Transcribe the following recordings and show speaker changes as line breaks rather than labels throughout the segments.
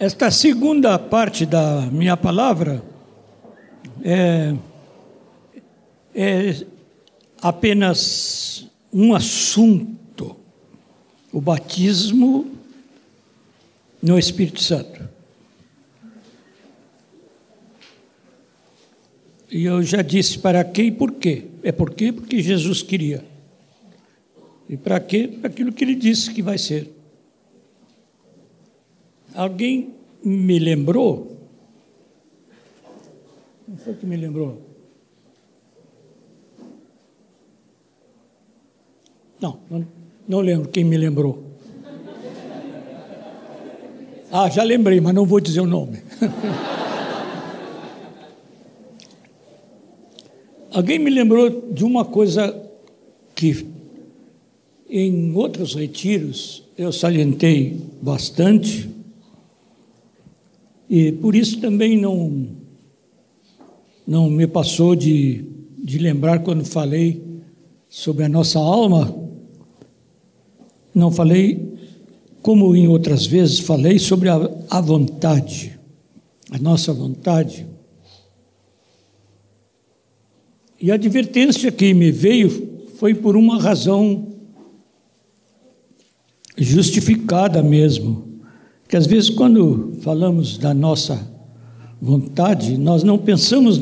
Esta segunda parte da minha palavra é, é apenas um assunto: o batismo no Espírito Santo. E eu já disse para quê e por quê. É por quê? Porque Jesus queria. E para quê? Para aquilo que ele disse que vai ser. Alguém me lembrou? Não foi que me lembrou? Não, não, não lembro quem me lembrou. Ah, já lembrei, mas não vou dizer o nome. Alguém me lembrou de uma coisa que em outros retiros eu salientei bastante, e por isso também não, não me passou de, de lembrar quando falei sobre a nossa alma, não falei, como em outras vezes falei, sobre a, a vontade, a nossa vontade. E a advertência que me veio foi por uma razão justificada mesmo. Que às vezes, quando falamos da nossa vontade, nós não pensamos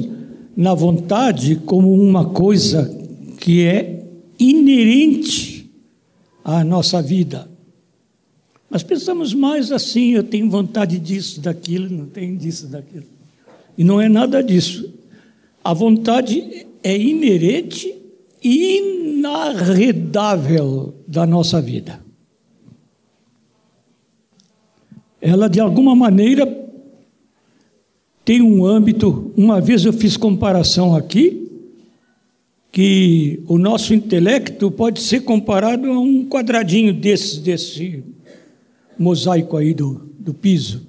na vontade como uma coisa que é inerente à nossa vida. Mas pensamos mais assim: eu tenho vontade disso, daquilo, não tenho disso, daquilo. E não é nada disso. A vontade é inerente e inarredável da nossa vida. Ela, de alguma maneira, tem um âmbito. Uma vez eu fiz comparação aqui, que o nosso intelecto pode ser comparado a um quadradinho desse, desse mosaico aí do, do piso.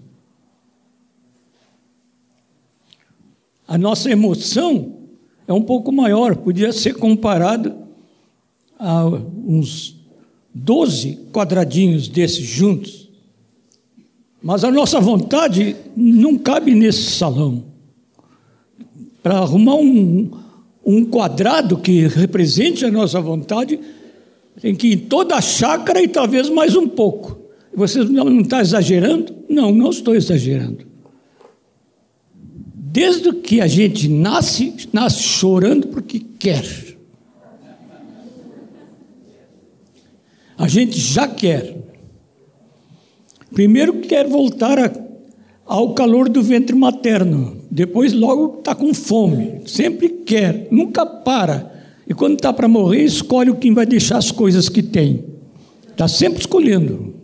A nossa emoção é um pouco maior, podia ser comparado a uns 12 quadradinhos desses juntos. Mas a nossa vontade não cabe nesse salão. Para arrumar um, um quadrado que represente a nossa vontade, tem que ir em toda a chácara e talvez mais um pouco. Você não está exagerando? Não, não estou exagerando. Desde que a gente nasce, nasce chorando porque quer. A gente já quer. Primeiro quer voltar a, ao calor do ventre materno, depois logo está com fome, sempre quer, nunca para. E quando está para morrer, escolhe quem vai deixar as coisas que tem. Está sempre escolhendo.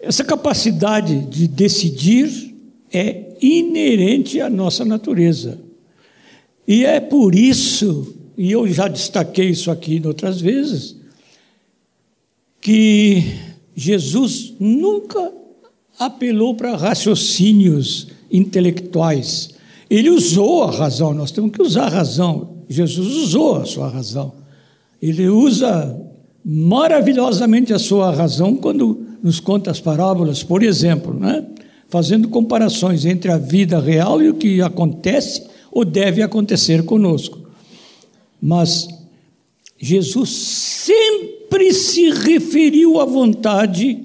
Essa capacidade de decidir é inerente à nossa natureza. E é por isso, e eu já destaquei isso aqui outras vezes, que Jesus nunca apelou para raciocínios intelectuais. Ele usou a razão, nós temos que usar a razão. Jesus usou a sua razão. Ele usa maravilhosamente a sua razão quando nos conta as parábolas, por exemplo, né? fazendo comparações entre a vida real e o que acontece ou deve acontecer conosco. Mas Jesus sempre se referiu à vontade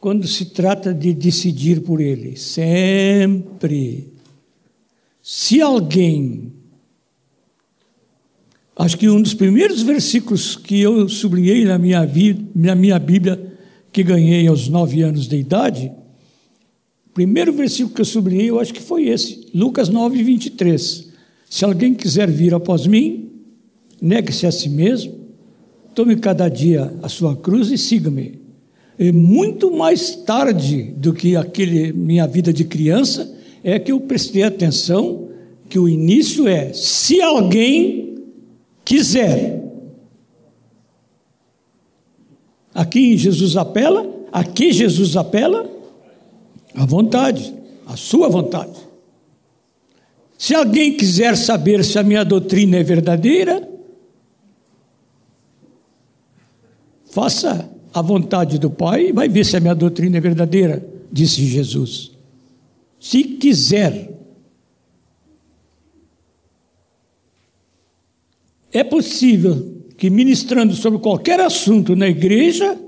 quando se trata de decidir por Ele. Sempre. Se alguém. Acho que um dos primeiros versículos que eu sublinhei na minha, vida, na minha Bíblia, que ganhei aos nove anos de idade, primeiro versículo que eu sublinhei, eu acho que foi esse, Lucas 9, 23. Se alguém quiser vir após mim, negue-se a si mesmo, tome cada dia a sua cruz e siga-me. E muito mais tarde do que aquele minha vida de criança, é que eu prestei atenção que o início é: se alguém quiser. Aqui Jesus apela, aqui Jesus apela a vontade, a sua vontade. Se alguém quiser saber se a minha doutrina é verdadeira, faça a vontade do Pai e vai ver se a minha doutrina é verdadeira. disse Jesus. Se quiser. É possível que ministrando sobre qualquer assunto na igreja,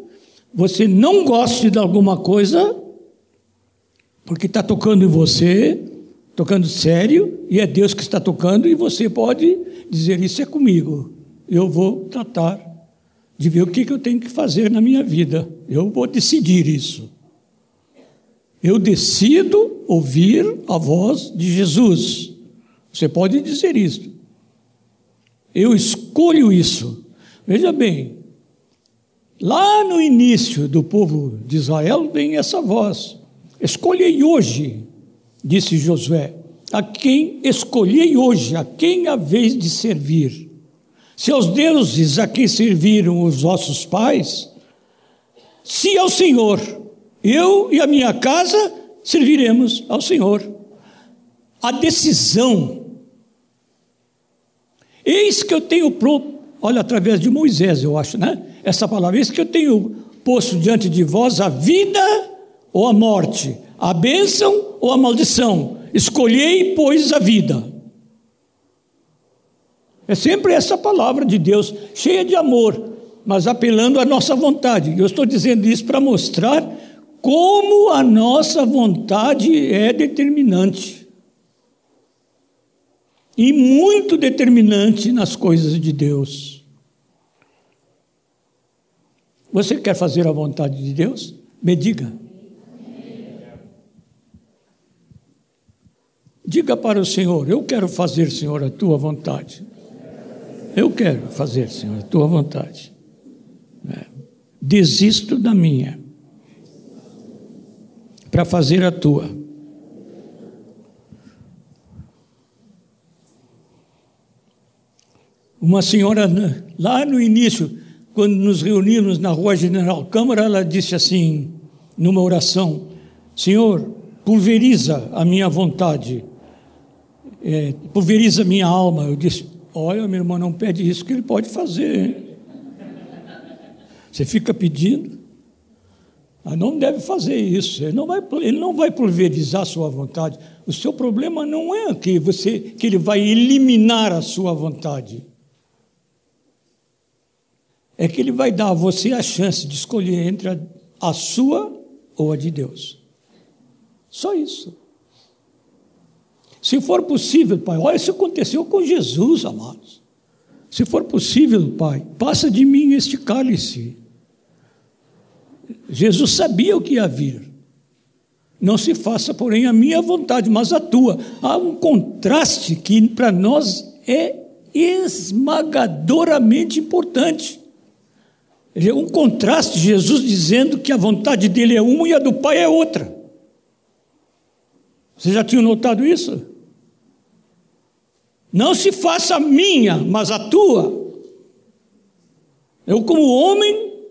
você não goste de alguma coisa, porque está tocando em você, tocando sério, e é Deus que está tocando, e você pode dizer: Isso é comigo, eu vou tratar de ver o que eu tenho que fazer na minha vida, eu vou decidir isso. Eu decido ouvir a voz de Jesus. Você pode dizer isso. Eu escolho isso. Veja bem, lá no início do povo de Israel vem essa voz: Escolhei hoje, disse Josué, a quem escolhei hoje, a quem a vez de servir. Se aos deuses a quem serviram os vossos pais, se ao Senhor, eu e a minha casa serviremos ao Senhor. A decisão Eis que eu tenho, pro, olha, através de Moisés, eu acho, né? Essa palavra, eis que eu tenho posto diante de vós a vida ou a morte, a bênção ou a maldição. Escolhei, pois, a vida. É sempre essa palavra de Deus, cheia de amor, mas apelando à nossa vontade. Eu estou dizendo isso para mostrar como a nossa vontade é determinante e muito determinante nas coisas de Deus. Você quer fazer a vontade de Deus? Me diga. Diga para o Senhor: Eu quero fazer, Senhor, a tua vontade. Eu quero fazer, Senhor, a tua vontade. É. Desisto da minha para fazer a tua. Uma senhora, né, lá no início, quando nos reunimos na rua General Câmara, ela disse assim, numa oração: Senhor, pulveriza a minha vontade, é, pulveriza a minha alma. Eu disse: Olha, meu irmão, não pede isso que ele pode fazer. Você fica pedindo. Ah, não deve fazer isso. Ele não vai, ele não vai pulverizar a sua vontade. O seu problema não é que você que ele vai eliminar a sua vontade é que ele vai dar a você a chance de escolher entre a, a sua ou a de Deus. Só isso. Se for possível, Pai, olha, isso aconteceu com Jesus, amados. Se for possível, Pai, passa de mim este cálice. Jesus sabia o que ia vir. Não se faça, porém, a minha vontade, mas a tua. Há um contraste que para nós é esmagadoramente importante. É um contraste, Jesus dizendo que a vontade dele é uma e a do Pai é outra. Você já tinha notado isso? Não se faça a minha, mas a tua. Eu, como homem,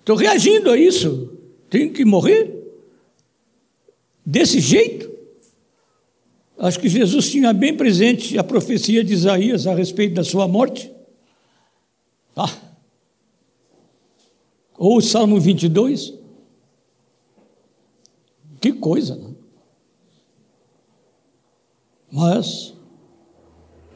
estou reagindo a isso. Tenho que morrer? Desse jeito? Acho que Jesus tinha bem presente a profecia de Isaías a respeito da sua morte. Ah. Ou o Salmo 22. Que coisa, né? Mas,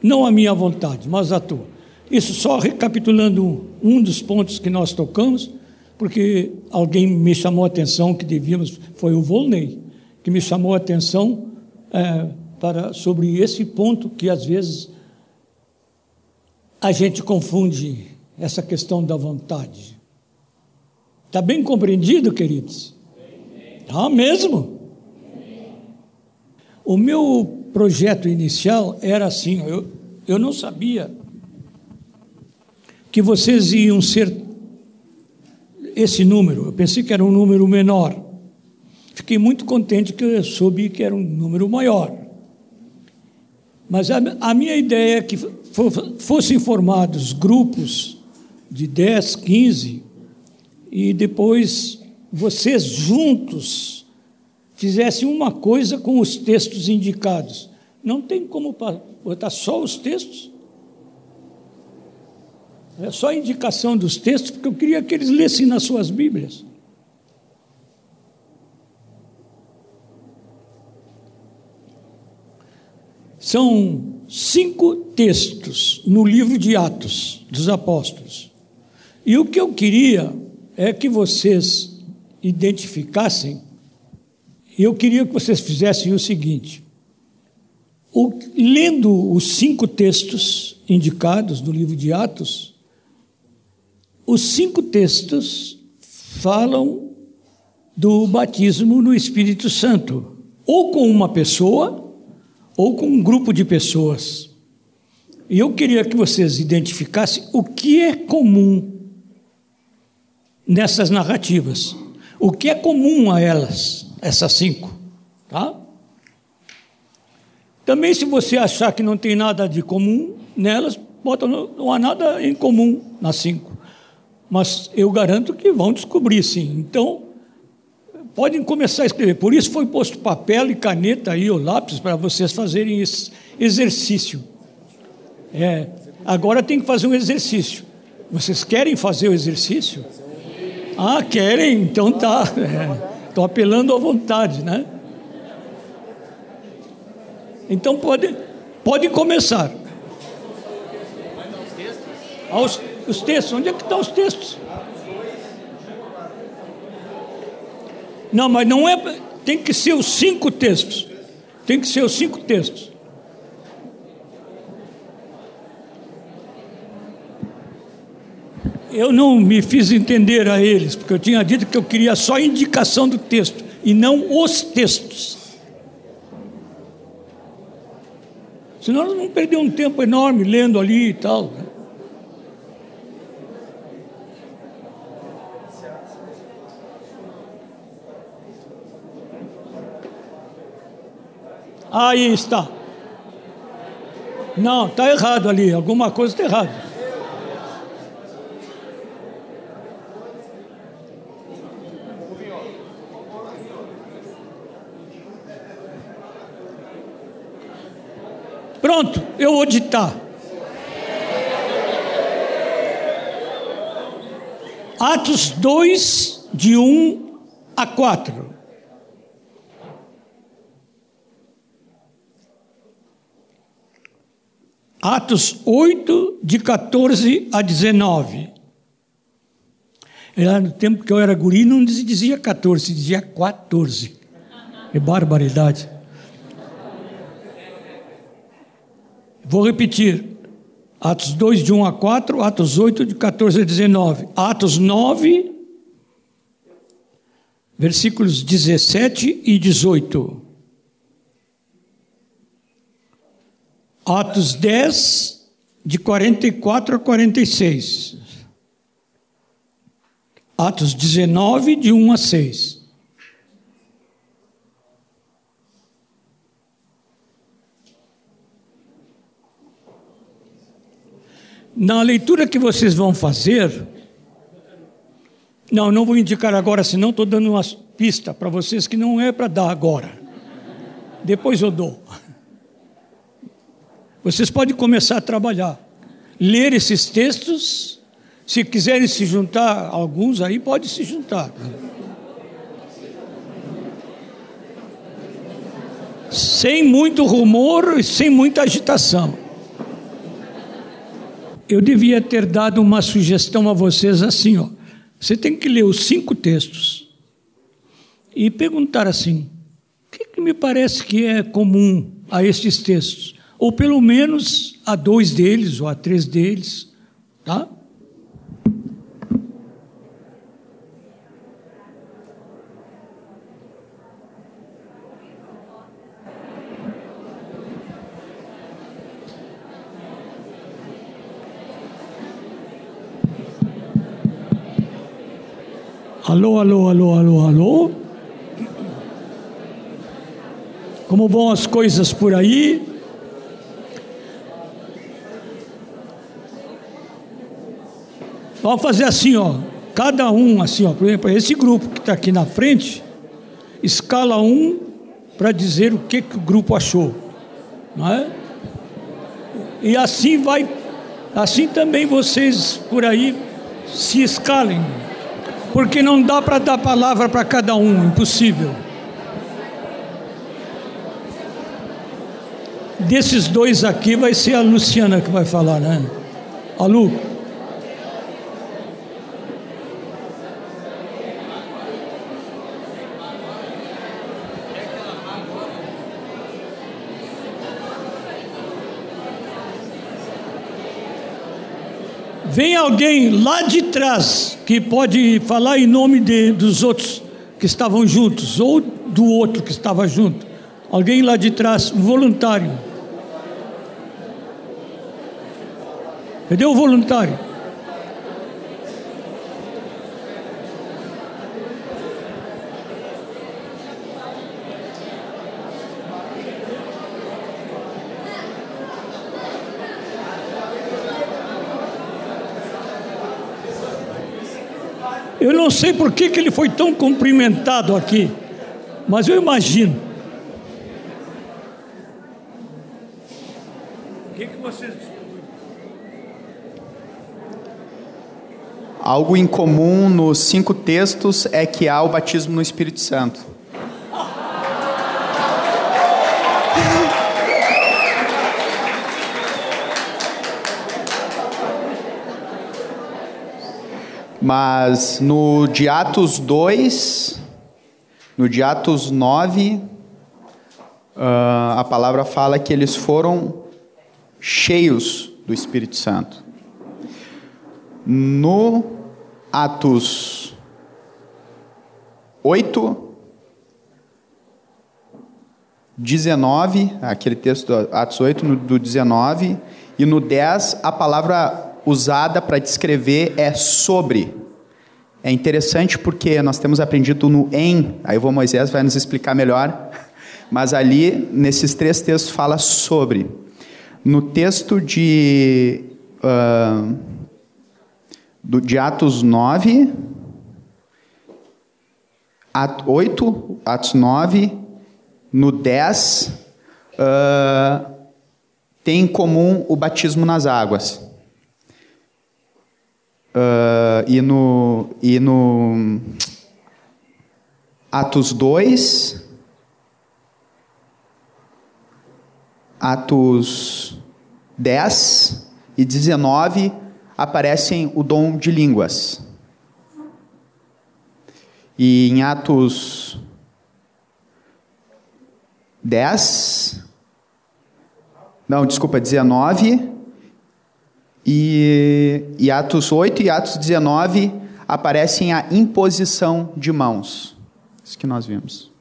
não a minha vontade, mas a tua. Isso só recapitulando um dos pontos que nós tocamos, porque alguém me chamou a atenção que devíamos, foi o Volney, que me chamou a atenção é, para, sobre esse ponto que às vezes a gente confunde essa questão da vontade. Está bem compreendido, queridos? Está mesmo? O meu projeto inicial era assim, eu, eu não sabia que vocês iam ser esse número, eu pensei que era um número menor. Fiquei muito contente que eu soube que era um número maior. Mas a, a minha ideia é que fossem formados grupos de 10, 15 e depois vocês juntos fizesse uma coisa com os textos indicados. Não tem como botar só os textos. É só a indicação dos textos, porque eu queria que eles lessem nas suas Bíblias. São cinco textos no livro de Atos dos Apóstolos. E o que eu queria é que vocês identificassem eu queria que vocês fizessem o seguinte: o, lendo os cinco textos indicados no livro de Atos, os cinco textos falam do batismo no Espírito Santo, ou com uma pessoa, ou com um grupo de pessoas. E eu queria que vocês identificassem o que é comum nessas narrativas. O que é comum a elas, essas cinco, tá? Também, se você achar que não tem nada de comum nelas, bota, não há nada em comum nas cinco. Mas eu garanto que vão descobrir, sim. Então, podem começar a escrever. Por isso foi posto papel e caneta aí, ou lápis, para vocês fazerem esse exercício. É, agora tem que fazer um exercício. Vocês querem fazer o exercício? Ah, querem? Então tá. Estou apelando à vontade, né? Então pode, pode começar. Aos, os textos, onde é que estão os textos? Não, mas não é. Tem que ser os cinco textos. Tem que ser os cinco textos. Eu não me fiz entender a eles, porque eu tinha dito que eu queria só a indicação do texto e não os textos. Senão nós vamos perder um tempo enorme lendo ali e tal. Aí está. Não, está errado ali, alguma coisa está errada. Pronto, eu vou ditar. Atos 2, de 1 a 4. Atos 8, de 14 a 19. Lá no tempo que eu era guri, não dizia 14, dizia 14. Que barbaridade. Vou repetir. Atos 2, de 1 a 4, Atos 8, de 14 a 19. Atos 9, versículos 17 e 18. Atos 10, de 44 a 46. Atos 19, de 1 a 6. Na leitura que vocês vão fazer, não, não vou indicar agora, senão estou dando uma pista para vocês que não é para dar agora. Depois eu dou. Vocês podem começar a trabalhar, ler esses textos. Se quiserem se juntar, alguns aí podem se juntar. Sem muito rumor e sem muita agitação. Eu devia ter dado uma sugestão a vocês assim, ó. Você tem que ler os cinco textos e perguntar assim: o que, que me parece que é comum a estes textos? ou pelo menos a dois deles ou a três deles, tá? Alô, alô, alô, alô, alô. Como vão as coisas por aí? Vamos fazer assim, ó. Cada um, assim, ó. Por exemplo, esse grupo que está aqui na frente, escala um para dizer o que, que o grupo achou. Não é? E assim vai, assim também vocês por aí se escalem. Porque não dá para dar palavra para cada um, impossível. desses dois aqui vai ser a Luciana que vai falar, né? A Lu. Vem alguém lá de trás que pode falar em nome de, dos outros que estavam juntos, ou do outro que estava junto. Alguém lá de trás, voluntário. Cadê o voluntário? Eu não sei por que, que ele foi tão cumprimentado aqui, mas eu imagino. O que, que vocês.
Algo em comum nos cinco textos é que há o batismo no Espírito Santo. Mas no de Atos 2, no de Atos 9, uh, a palavra fala que eles foram cheios do Espírito Santo. No Atos 8, 19, aquele texto do Atos 8, no, do 19, e no 10, a palavra usada para descrever é sobre. É interessante porque nós temos aprendido no em, aí o Moisés vai nos explicar melhor, mas ali, nesses três textos, fala sobre. No texto de, uh, do, de Atos 9, At, 8, Atos 9, no 10, uh, tem em comum o batismo nas águas. Uh, e, no, e no Atos 2, Atos 10 e 19 aparecem o dom de línguas. E em Atos 10, não, desculpa, 19 e, e Atos 8 e Atos 19 aparecem a imposição de mãos. Isso que nós vimos.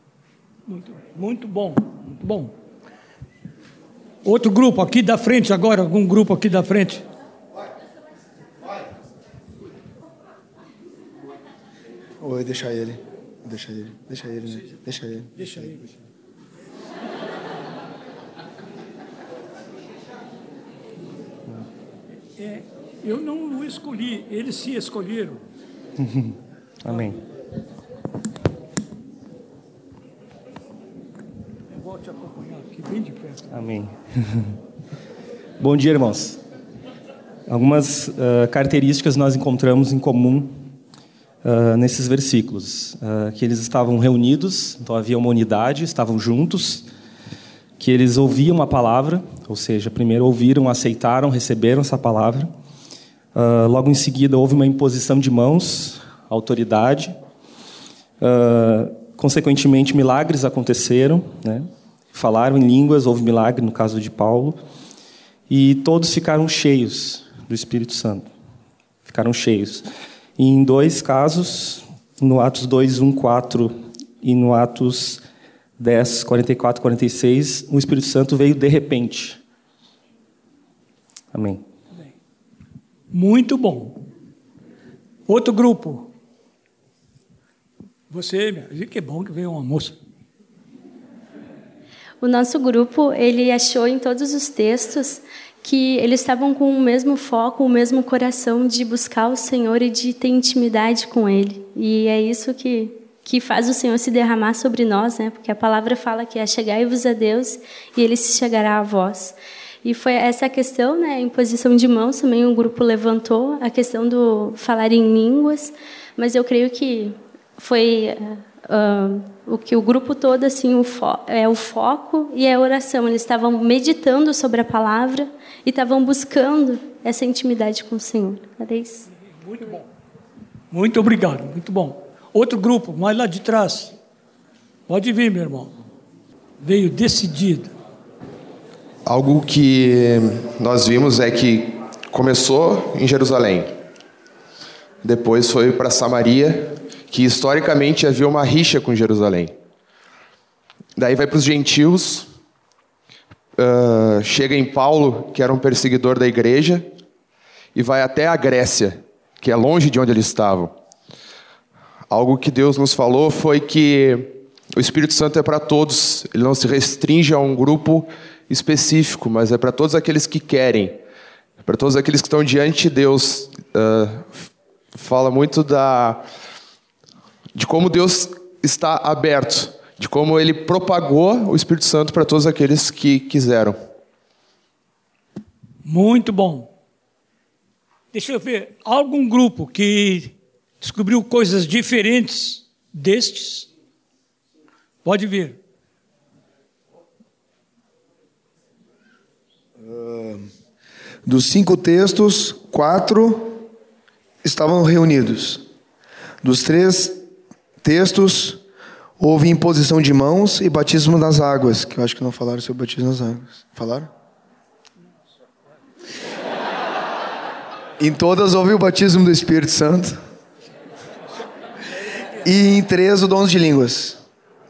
Muito, muito bom, muito bom. Outro grupo aqui da frente agora, algum grupo aqui da frente.
Oi, deixa ele. Deixa ele. Deixa ele, né? Deixa ele.
Deixa ele. É, eu não o escolhi, eles se escolheram.
Amém.
Eu vou te acompanhar aqui bem de perto.
Amém. Bom dia, irmãos. Algumas uh, características nós encontramos em comum uh, nesses versículos. Uh, que eles estavam reunidos, então havia uma unidade, estavam juntos, que eles ouviam a palavra, ou seja, primeiro ouviram, aceitaram, receberam essa palavra. Uh, logo em seguida, houve uma imposição de mãos, autoridade. Uh, consequentemente, milagres aconteceram. Né? Falaram em línguas, houve milagre no caso de Paulo. E todos ficaram cheios do Espírito Santo. Ficaram cheios. E em dois casos, no Atos 2, 1, 4 e no Atos 10, 44, 46, o Espírito Santo veio de repente. Amém.
Muito bom. Outro grupo. Você, minha, que bom que veio uma moça.
O nosso grupo, ele achou em todos os textos que eles estavam com o mesmo foco, o mesmo coração de buscar o Senhor e de ter intimidade com Ele. E é isso que que faz o Senhor se derramar sobre nós, né? Porque a palavra fala que é chegai-vos a Deus e Ele se chegará a vós. E foi essa questão, né? Em posição de mãos também um grupo levantou a questão do falar em línguas, mas eu creio que foi uh, o que o grupo todo assim o é o foco e é a oração. Eles estavam meditando sobre a palavra e estavam buscando essa intimidade com o Senhor. Era isso.
Muito bom. Muito obrigado. Muito bom. Outro grupo, mais lá de trás. Pode vir, meu irmão. Veio decidido.
Algo que nós vimos é que começou em Jerusalém, depois foi para Samaria, que historicamente havia uma rixa com Jerusalém. Daí vai para os gentios, uh, chega em Paulo, que era um perseguidor da igreja, e vai até a Grécia, que é longe de onde eles estavam. Algo que Deus nos falou foi que o Espírito Santo é para todos, ele não se restringe a um grupo específico, mas é para todos aqueles que querem, para todos aqueles que estão diante de Deus. Uh, fala muito da de como Deus está aberto, de como ele propagou o Espírito Santo para todos aqueles que quiseram.
Muito bom. Deixa eu ver, algum grupo que descobriu coisas diferentes destes? Pode vir.
Uh, dos cinco textos, quatro estavam reunidos. Dos três textos, houve imposição de mãos e batismo nas águas, que eu acho que não falaram sobre batismo nas águas. Falaram? em todas houve o batismo do Espírito Santo. E em três o dons de línguas.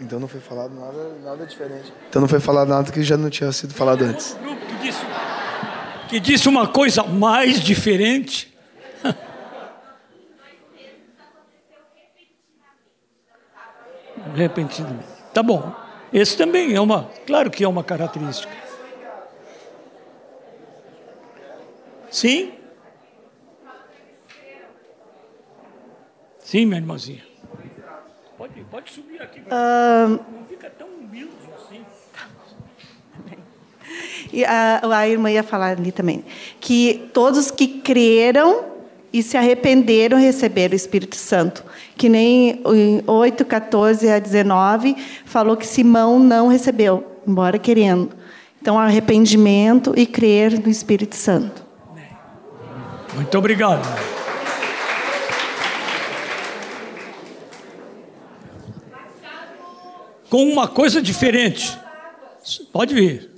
Então não foi falado nada, nada diferente. Então não foi falado nada que já não tinha sido falado antes.
Que disse, que disse uma coisa mais diferente. repentinamente. Tá bom. Esse também é uma, claro que é uma característica. Sim? Sim, minha irmãzinha. Pode, pode subir aqui. Uh... Não fica tão humilde assim.
E a, a irmã ia falar ali também. Que todos que creram e se arrependeram receberam o Espírito Santo. Que nem em 8, 14 a 19, falou que Simão não recebeu, embora querendo. Então, arrependimento e crer no Espírito Santo.
Muito obrigado. Com uma coisa diferente. Pode vir.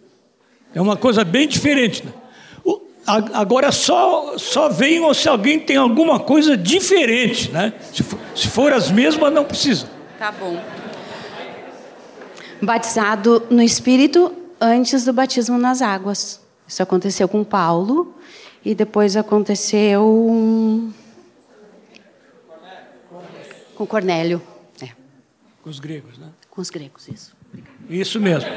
É uma coisa bem diferente. Agora só, só venham se alguém tem alguma coisa diferente, né? Se for, se for as mesmas, não precisa.
Tá bom. Batizado no Espírito antes do batismo nas águas. Isso aconteceu com Paulo e depois aconteceu com Cornélio. É.
Com os gregos, né?
Com os gregos, isso.
Isso mesmo.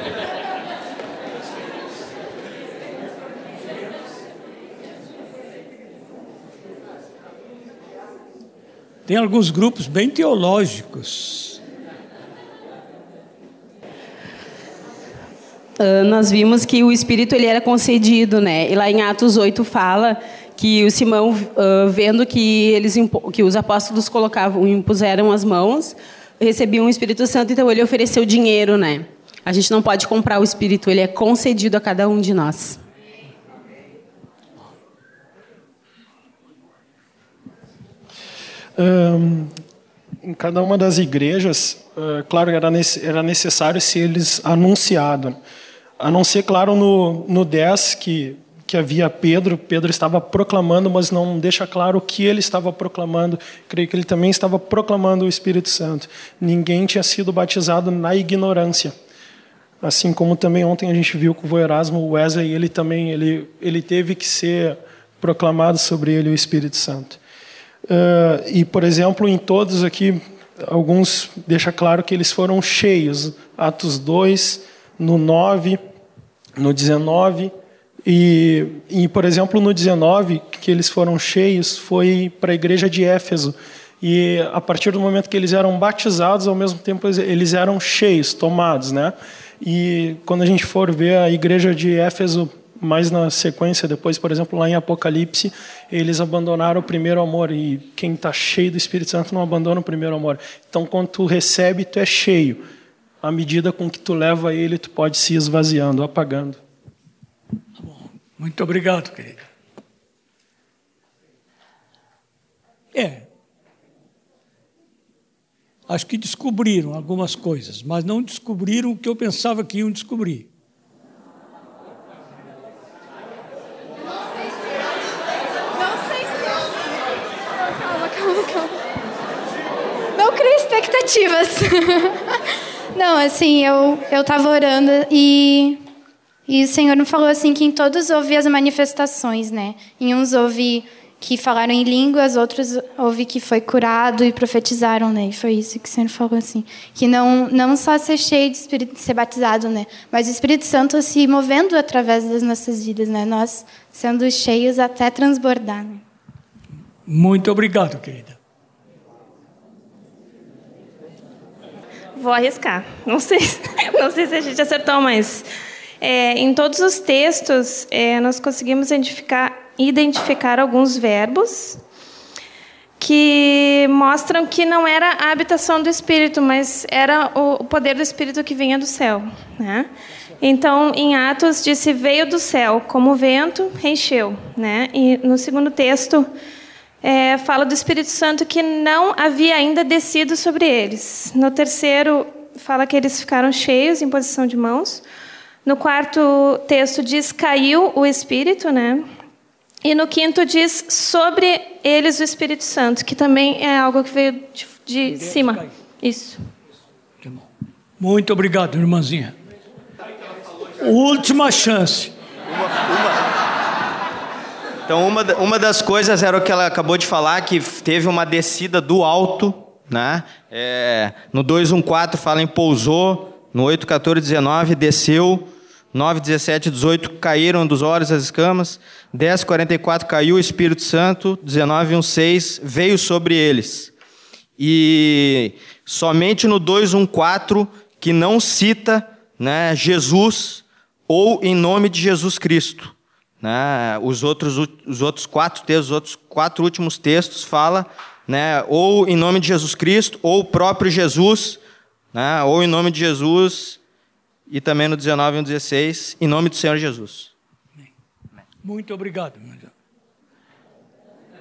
Tem alguns grupos bem teológicos.
Uh, nós vimos que o Espírito ele era concedido, né? E lá em Atos 8 fala que o Simão, uh, vendo que eles que os apóstolos colocavam, impuseram as mãos, recebiam o Espírito Santo, então ele ofereceu dinheiro, né? A gente não pode comprar o Espírito, ele é concedido a cada um de nós.
em cada uma das igrejas, uh, claro, era, era necessário ser eles anunciado. A não ser, claro, no, no 10, que, que havia Pedro, Pedro estava proclamando, mas não deixa claro o que ele estava proclamando. Creio que ele também estava proclamando o Espírito Santo. Ninguém tinha sido batizado na ignorância. Assim como também ontem a gente viu com o Erasmo Wesley, ele também ele, ele teve que ser proclamado sobre ele o Espírito Santo. Uh, e, por exemplo, em todos aqui, alguns deixa claro que eles foram cheios. Atos 2, no 9, no 19. E, e, por exemplo, no 19, que eles foram cheios, foi para a igreja de Éfeso. E a partir do momento que eles eram batizados, ao mesmo tempo eles eram cheios, tomados, né? E quando a gente for ver a igreja de Éfeso mais na sequência, depois, por exemplo, lá em Apocalipse, eles abandonaram o primeiro amor e quem está cheio do Espírito Santo não abandona o primeiro amor. Então, quando tu recebe, tu é cheio. À medida com que tu leva ele, tu pode se esvaziando, apagando.
Muito obrigado, querida. É. Acho que descobriram algumas coisas, mas não descobriram o que eu pensava que iam descobrir.
Expectativas. Não, assim, eu eu estava orando e e o Senhor me falou assim que em todos houve as manifestações, né? Em uns houve que falaram em línguas, outros houve que foi curado e profetizaram, né? E foi isso que o Senhor falou assim, que não não só ser cheio de espírito, ser batizado, né? Mas o Espírito Santo se movendo através das nossas vidas, né? Nós sendo cheios até transbordar. Né?
Muito obrigado, querida.
Vou arriscar. Não sei, não sei se a gente acertou, mas é, em todos os textos é, nós conseguimos identificar, identificar alguns verbos que mostram que não era a habitação do Espírito, mas era o poder do Espírito que vinha do céu. Né? Então, em Atos, disse: veio do céu, como o vento, encheu. Né? E no segundo texto, é, fala do Espírito Santo que não havia ainda descido sobre eles. No terceiro, fala que eles ficaram cheios em posição de mãos. No quarto texto diz caiu o Espírito, né? E no quinto diz sobre eles o Espírito Santo, que também é algo que veio de, de cima. Isso.
Muito obrigado, irmãzinha. Última chance.
Uma, uma. Então, uma, uma das coisas era o que ela acabou de falar, que teve uma descida do alto. Né? É, no 214 fala em pousou, no 8, 14, 19 desceu, 9, 17, 18 caíram dos olhos as escamas, 10, 44 caiu o Espírito Santo, 19, 1, 6 veio sobre eles. E somente no 2, 1, 4 que não cita né, Jesus ou em nome de Jesus Cristo. Né? Os, outros, os outros quatro textos, os outros quatro últimos textos fala, né? ou em nome de Jesus Cristo, ou o próprio Jesus, né? ou em nome de Jesus, e também no 19 e no 16, em nome do Senhor Jesus.
Muito obrigado.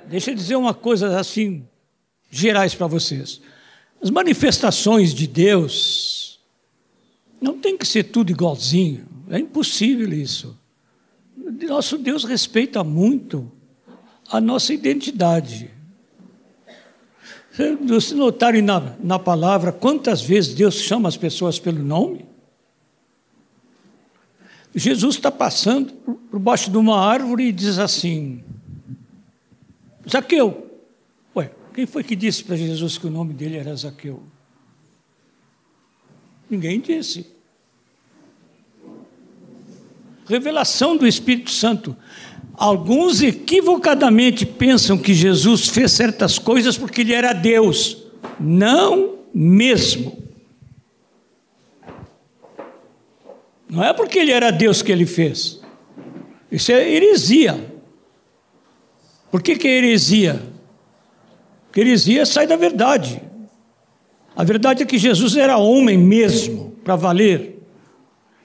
Deixa eu dizer uma coisa assim, gerais para vocês. As manifestações de Deus não tem que ser tudo igualzinho. É impossível isso nosso Deus respeita muito a nossa identidade. Se notarem na, na palavra quantas vezes Deus chama as pessoas pelo nome, Jesus está passando por baixo de uma árvore e diz assim: Zaqueu. Ué, quem foi que disse para Jesus que o nome dele era Zaqueu? Ninguém disse revelação do Espírito Santo. Alguns equivocadamente pensam que Jesus fez certas coisas porque ele era Deus. Não mesmo. Não é porque ele era Deus que ele fez. Isso é heresia. Por que, que é heresia? Porque heresia sai da verdade. A verdade é que Jesus era homem mesmo, para valer.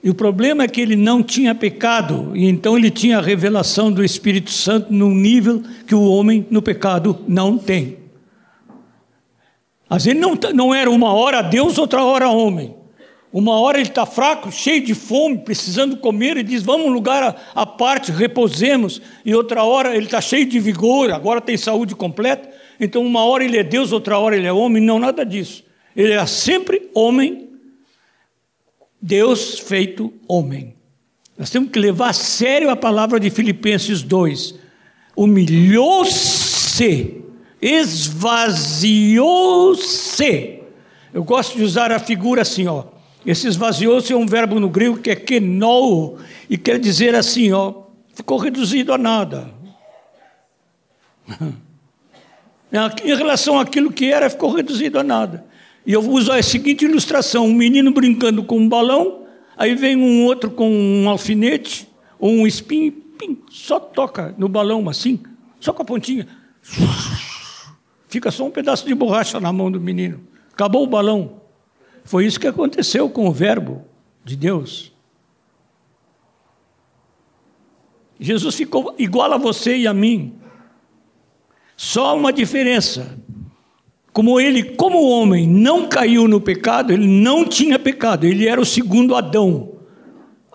E o problema é que ele não tinha pecado, e então ele tinha a revelação do Espírito Santo num nível que o homem no pecado não tem. Às vezes não, não era uma hora Deus, outra hora homem. Uma hora ele está fraco, cheio de fome, precisando comer, e diz: Vamos um lugar à parte, repousemos. E outra hora ele está cheio de vigor, agora tem saúde completa. Então, uma hora ele é Deus, outra hora ele é homem. Não, nada disso. Ele é sempre homem Deus feito homem. Nós temos que levar a sério a palavra de Filipenses 2. Humilhou-se, esvaziou-se. Eu gosto de usar a figura assim, ó. Esse esvaziou-se é um verbo no grego que é kenou, e quer dizer assim, ó, ficou reduzido a nada. Em relação àquilo que era, ficou reduzido a nada. E eu uso a seguinte ilustração: um menino brincando com um balão, aí vem um outro com um alfinete, ou um espinho, pim, só toca no balão assim, só com a pontinha. Fica só um pedaço de borracha na mão do menino. Acabou o balão. Foi isso que aconteceu com o Verbo de Deus. Jesus ficou igual a você e a mim. Só uma diferença. Como ele, como homem, não caiu no pecado, ele não tinha pecado, ele era o segundo Adão.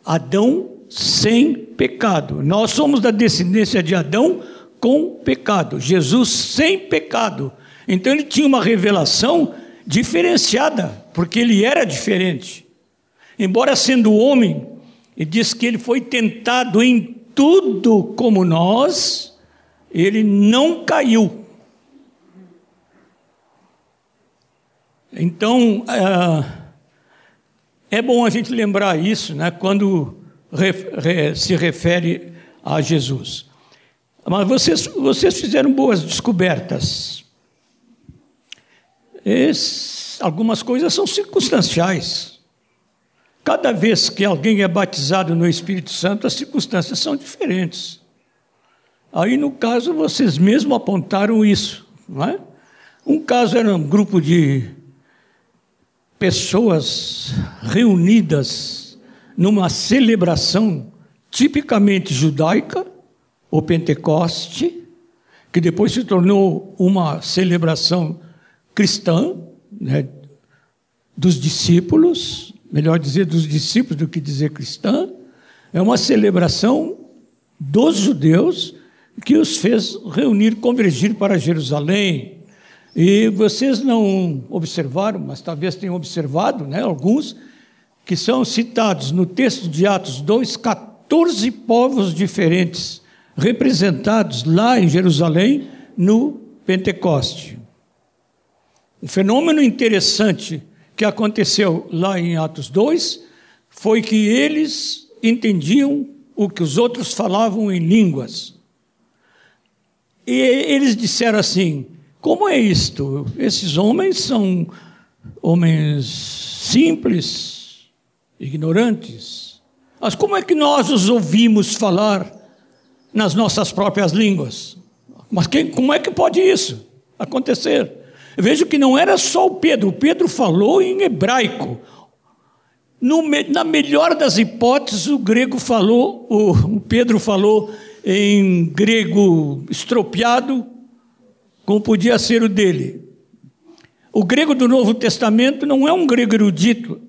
Adão sem pecado. Nós somos da descendência de Adão com pecado. Jesus sem pecado. Então ele tinha uma revelação diferenciada, porque ele era diferente. Embora sendo homem, ele diz que ele foi tentado em tudo como nós, ele não caiu. Então, é, é bom a gente lembrar isso né, quando se refere a Jesus. Mas vocês, vocês fizeram boas descobertas. Esse, algumas coisas são circunstanciais. Cada vez que alguém é batizado no Espírito Santo, as circunstâncias são diferentes. Aí, no caso, vocês mesmos apontaram isso. Não é? Um caso era um grupo de pessoas reunidas numa celebração tipicamente judaica, o Pentecoste, que depois se tornou uma celebração cristã, né, dos discípulos, melhor dizer dos discípulos do que dizer cristã, é uma celebração dos judeus que os fez reunir, convergir para Jerusalém, e vocês não observaram, mas talvez tenham observado, né, alguns, que são citados no texto de Atos 2, 14 povos diferentes, representados lá em Jerusalém no Pentecoste. Um fenômeno interessante que aconteceu lá em Atos 2 foi que eles entendiam o que os outros falavam em línguas. E eles disseram assim: como é isto? Esses homens são homens simples, ignorantes. Mas como é que nós os ouvimos falar nas nossas próprias línguas? Mas quem, como é que pode isso acontecer? Eu vejo que não era só o Pedro, o Pedro falou em hebraico. No, na melhor das hipóteses, o grego falou, o, Pedro falou em grego estropiado, como podia ser o dele. O grego do Novo Testamento não é um grego erudito.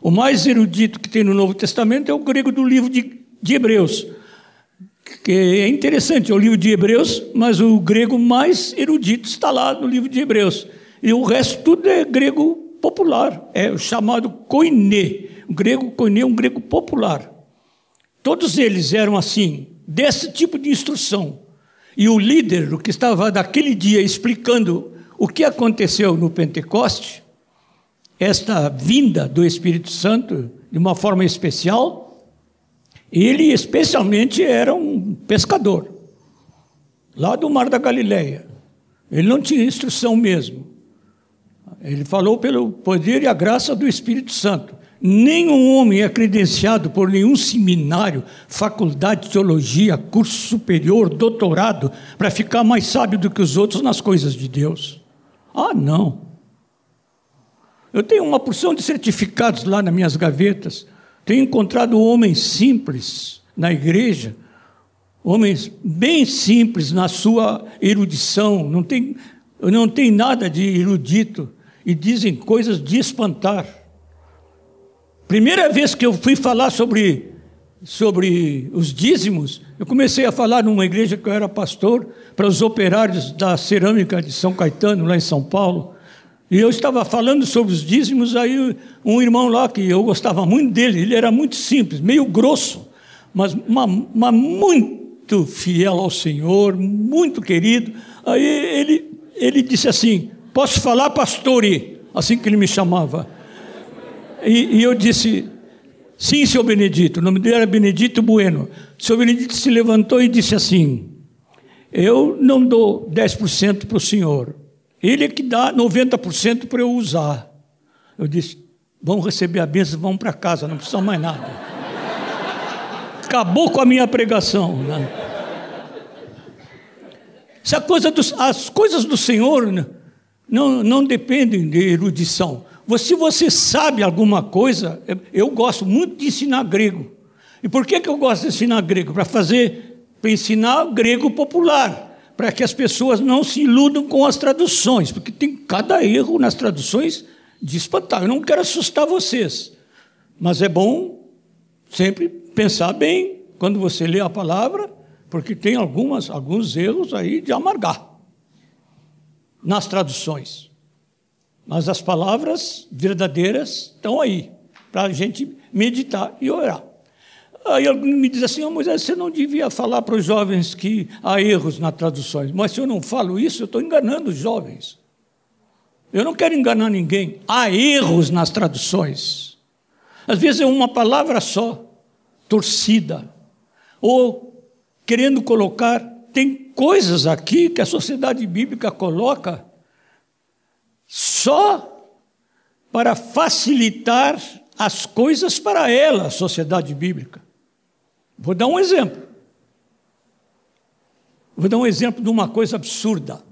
O mais erudito que tem no Novo Testamento é o grego do livro de, de Hebreus. Que é interessante, é o livro de Hebreus, mas o grego mais erudito está lá no livro de Hebreus. E o resto tudo é grego popular, é o chamado koiné. O grego koiné é um grego popular. Todos eles eram assim, desse tipo de instrução. E o líder, o que estava daquele dia explicando o que aconteceu no Pentecoste, esta vinda do Espírito Santo de uma forma especial, ele especialmente era um pescador, lá do Mar da Galileia. Ele não tinha instrução mesmo. Ele falou pelo poder e a graça do Espírito Santo. Nenhum homem é credenciado por nenhum seminário, faculdade de teologia, curso superior, doutorado, para ficar mais sábio do que os outros nas coisas de Deus. Ah, não. Eu tenho uma porção de certificados lá nas minhas gavetas. Tenho encontrado homens simples na igreja, homens bem simples na sua erudição, não tem, não tem nada de erudito, e dizem coisas de espantar. Primeira vez que eu fui falar sobre, sobre os dízimos, eu comecei a falar numa igreja que eu era pastor, para os operários da cerâmica de São Caetano, lá em São Paulo. E eu estava falando sobre os dízimos, aí um irmão lá, que eu gostava muito dele, ele era muito simples, meio grosso, mas, mas muito fiel ao Senhor, muito querido. Aí ele, ele disse assim: Posso falar, pastore? Assim que ele me chamava. E, e eu disse, sim, senhor Benedito. O nome dele era Benedito Bueno. O senhor Benedito se levantou e disse assim: Eu não dou 10% para o senhor. Ele é que dá 90% para eu usar. Eu disse: Vamos receber a bênção, vamos para casa, não precisa mais nada. acabou com a minha pregação. Né? Coisa dos, as coisas do Senhor não, não dependem de erudição. Se você sabe alguma coisa, eu gosto muito de ensinar grego. E por que, que eu gosto de ensinar grego? Para fazer, para ensinar grego popular, para que as pessoas não se iludam com as traduções, porque tem cada erro nas traduções de espantar. Eu não quero assustar vocês, mas é bom sempre pensar bem quando você lê a palavra, porque tem algumas, alguns erros aí de amargar nas traduções. Mas as palavras verdadeiras estão aí, para a gente meditar e orar. Aí alguém me diz assim, oh, Moisés, você não devia falar para os jovens que há erros nas traduções. Mas se eu não falo isso, eu estou enganando os jovens. Eu não quero enganar ninguém. Há erros nas traduções. Às vezes é uma palavra só, torcida. Ou querendo colocar, tem coisas aqui que a sociedade bíblica coloca só para facilitar as coisas para ela, a sociedade bíblica. Vou dar um exemplo. Vou dar um exemplo de uma coisa absurda.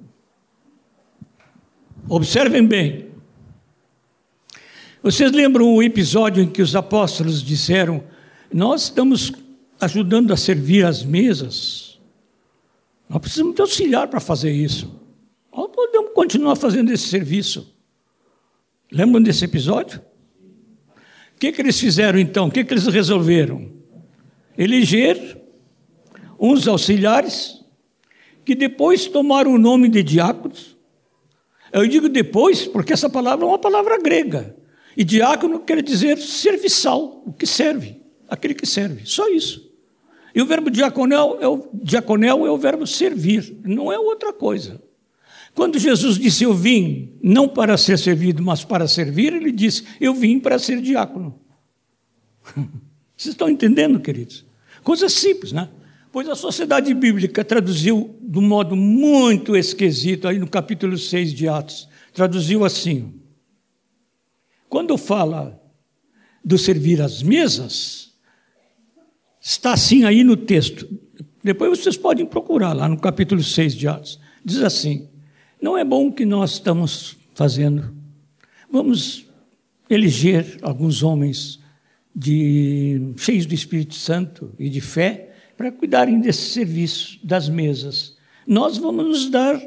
Observem bem. Vocês lembram o episódio em que os apóstolos disseram: Nós estamos ajudando a servir as mesas. Nós precisamos de auxiliar para fazer isso. Podemos continuar fazendo esse serviço. Lembram desse episódio? O que, que eles fizeram então? O que, que eles resolveram? Eleger uns auxiliares que depois tomaram o nome de diáconos. Eu digo depois porque essa palavra é uma palavra grega. E diácono quer dizer serviçal, o que serve, aquele que serve, só isso. E o verbo diaconel é o, diaconel é o verbo servir, não é outra coisa. Quando Jesus disse eu vim não para ser servido, mas para servir, ele disse eu vim para ser diácono. Vocês estão entendendo, queridos? Coisa simples, né? Pois a sociedade bíblica traduziu de um modo muito esquisito, aí no capítulo 6 de Atos, traduziu assim: quando fala do servir às mesas, está assim aí no texto. Depois vocês podem procurar lá no capítulo 6 de Atos. Diz assim: não é bom o que nós estamos fazendo. Vamos eleger alguns homens de, cheios do Espírito Santo e de fé para cuidarem desse serviço das mesas. Nós vamos nos dar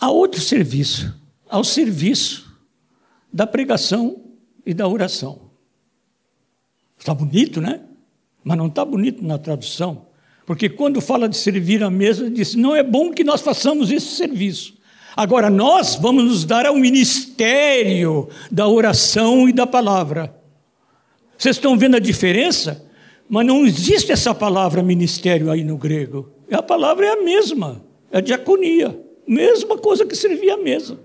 a outro serviço, ao serviço da pregação e da oração. Está bonito, né? Mas não está bonito na tradução. Porque quando fala de servir à mesa, diz: não é bom que nós façamos esse serviço. Agora, nós vamos nos dar ao ministério da oração e da palavra. Vocês estão vendo a diferença? Mas não existe essa palavra ministério aí no grego. A palavra é a mesma, é a diaconia. Mesma coisa que servir à mesa.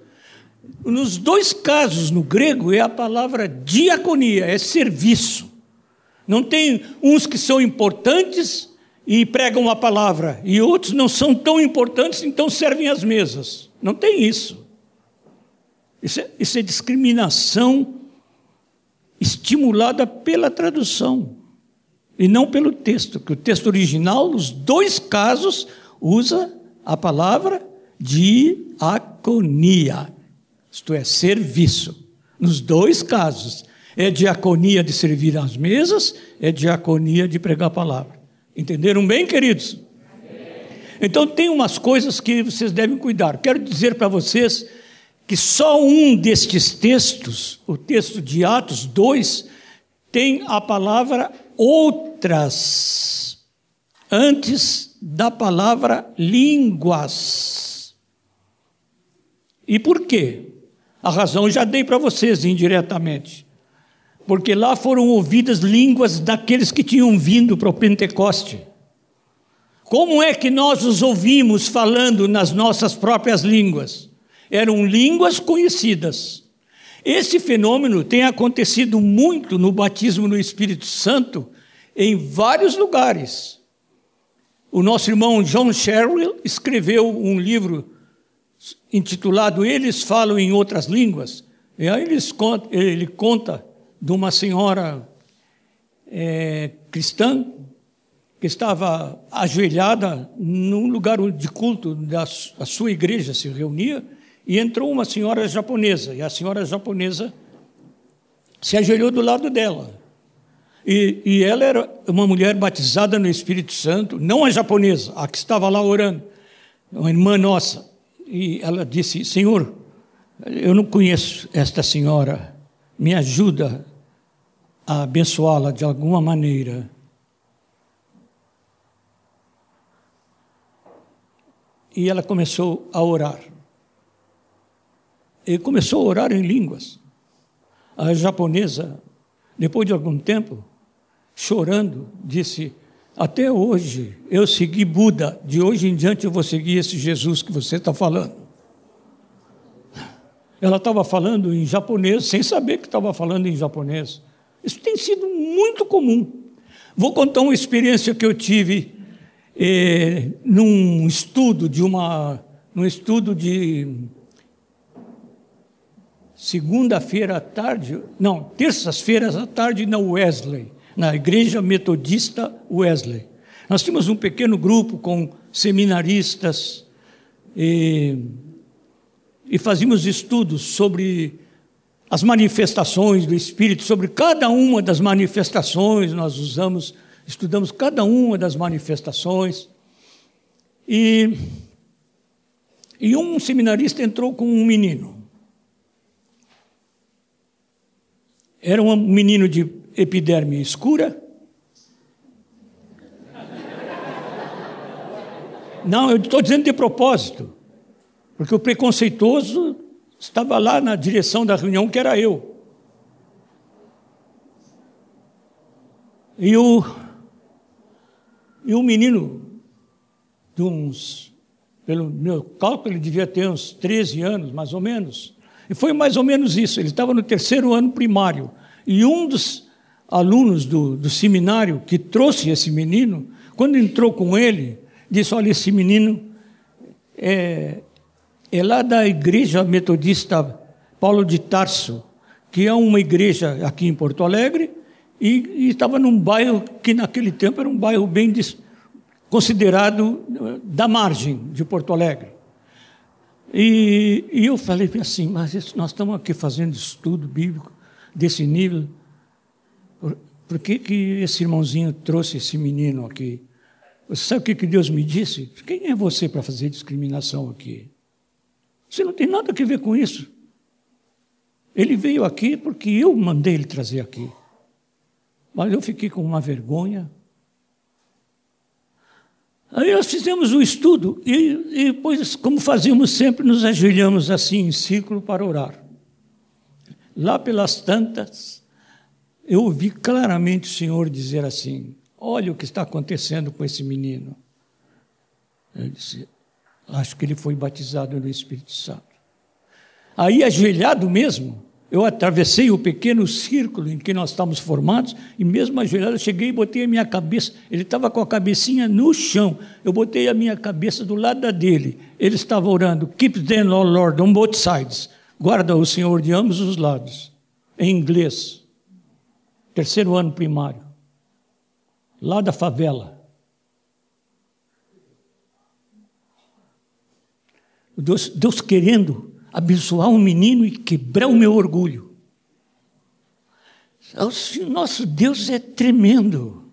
Nos dois casos no grego é a palavra diaconia, é serviço. Não tem uns que são importantes e pregam a palavra, e outros não são tão importantes, então servem às mesas. Não tem isso. Isso é, isso é discriminação estimulada pela tradução e não pelo texto, que o texto original, nos dois casos, usa a palavra diaconia, isto é, serviço. Nos dois casos, é diaconia de servir às mesas, é diaconia de pregar a palavra. Entenderam bem, queridos? Então, tem umas coisas que vocês devem cuidar. Quero dizer para vocês que só um destes textos, o texto de Atos 2, tem a palavra outras, antes da palavra línguas. E por quê? A razão já dei para vocês indiretamente porque lá foram ouvidas línguas daqueles que tinham vindo para o Pentecoste. Como é que nós os ouvimos falando nas nossas próprias línguas? Eram línguas conhecidas. Esse fenômeno tem acontecido muito no batismo no Espírito Santo em vários lugares. O nosso irmão John Sherrill escreveu um livro intitulado Eles Falam em Outras Línguas. E aí ele conta de uma senhora é, cristã que estava ajoelhada num lugar de culto da sua igreja se reunia e entrou uma senhora japonesa e a senhora japonesa se ajoelhou do lado dela. E, e ela era uma mulher batizada no Espírito Santo não a japonesa a que estava lá orando uma irmã nossa. E ela disse Senhor eu não conheço esta senhora me ajuda a abençoá-la de alguma maneira e ela começou a orar. E começou a orar em línguas. A japonesa, depois de algum tempo, chorando, disse: Até hoje eu segui Buda, de hoje em diante eu vou seguir esse Jesus que você está falando. Ela estava falando em japonês, sem saber que estava falando em japonês. Isso tem sido muito comum. Vou contar uma experiência que eu tive eh, num estudo de uma, num estudo de segunda-feira à tarde, não, terças-feiras à tarde na Wesley, na Igreja Metodista Wesley. Nós tínhamos um pequeno grupo com seminaristas e, e fazíamos estudos sobre as manifestações do Espírito, sobre cada uma das manifestações, nós usamos estudamos cada uma das manifestações. E, e um seminarista entrou com um menino. Era um menino de epiderme escura. Não, eu estou dizendo de propósito, porque o preconceituoso estava lá na direção da reunião, que era eu. E o, e o menino, de uns, pelo meu cálculo, ele devia ter uns 13 anos, mais ou menos. E foi mais ou menos isso. Ele estava no terceiro ano primário. E um dos alunos do, do seminário que trouxe esse menino, quando entrou com ele, disse: Olha, esse menino é, é lá da igreja metodista Paulo de Tarso, que é uma igreja aqui em Porto Alegre e, e estava num bairro que naquele tempo era um bairro bem des, considerado eh, da margem de Porto Alegre. E, e eu falei assim, mas nós estamos aqui fazendo estudo bíblico desse nível, por, por que, que esse irmãozinho trouxe esse menino aqui? Você sabe o que, que Deus me disse? Quem é você para fazer discriminação aqui? Você não tem nada a ver com isso. Ele veio aqui porque eu mandei ele trazer aqui. Mas eu fiquei com uma vergonha. Aí nós fizemos o estudo e, e como fazíamos sempre, nos ajoelhamos assim em círculo para orar. Lá pelas tantas, eu ouvi claramente o Senhor dizer assim: Olha o que está acontecendo com esse menino. Eu disse: Acho que ele foi batizado no Espírito Santo. Aí, ajoelhado mesmo, eu atravessei o pequeno círculo em que nós estávamos formados e mesmo ajoelhado, cheguei e botei a minha cabeça. Ele estava com a cabecinha no chão. Eu botei a minha cabeça do lado da dele. Ele estava orando, Keep them, O Lord, on both sides. Guarda o Senhor de ambos os lados. Em inglês. Terceiro ano primário. Lá da favela. Deus, Deus querendo abençoar um menino e quebrar o meu orgulho. Nosso Deus é tremendo.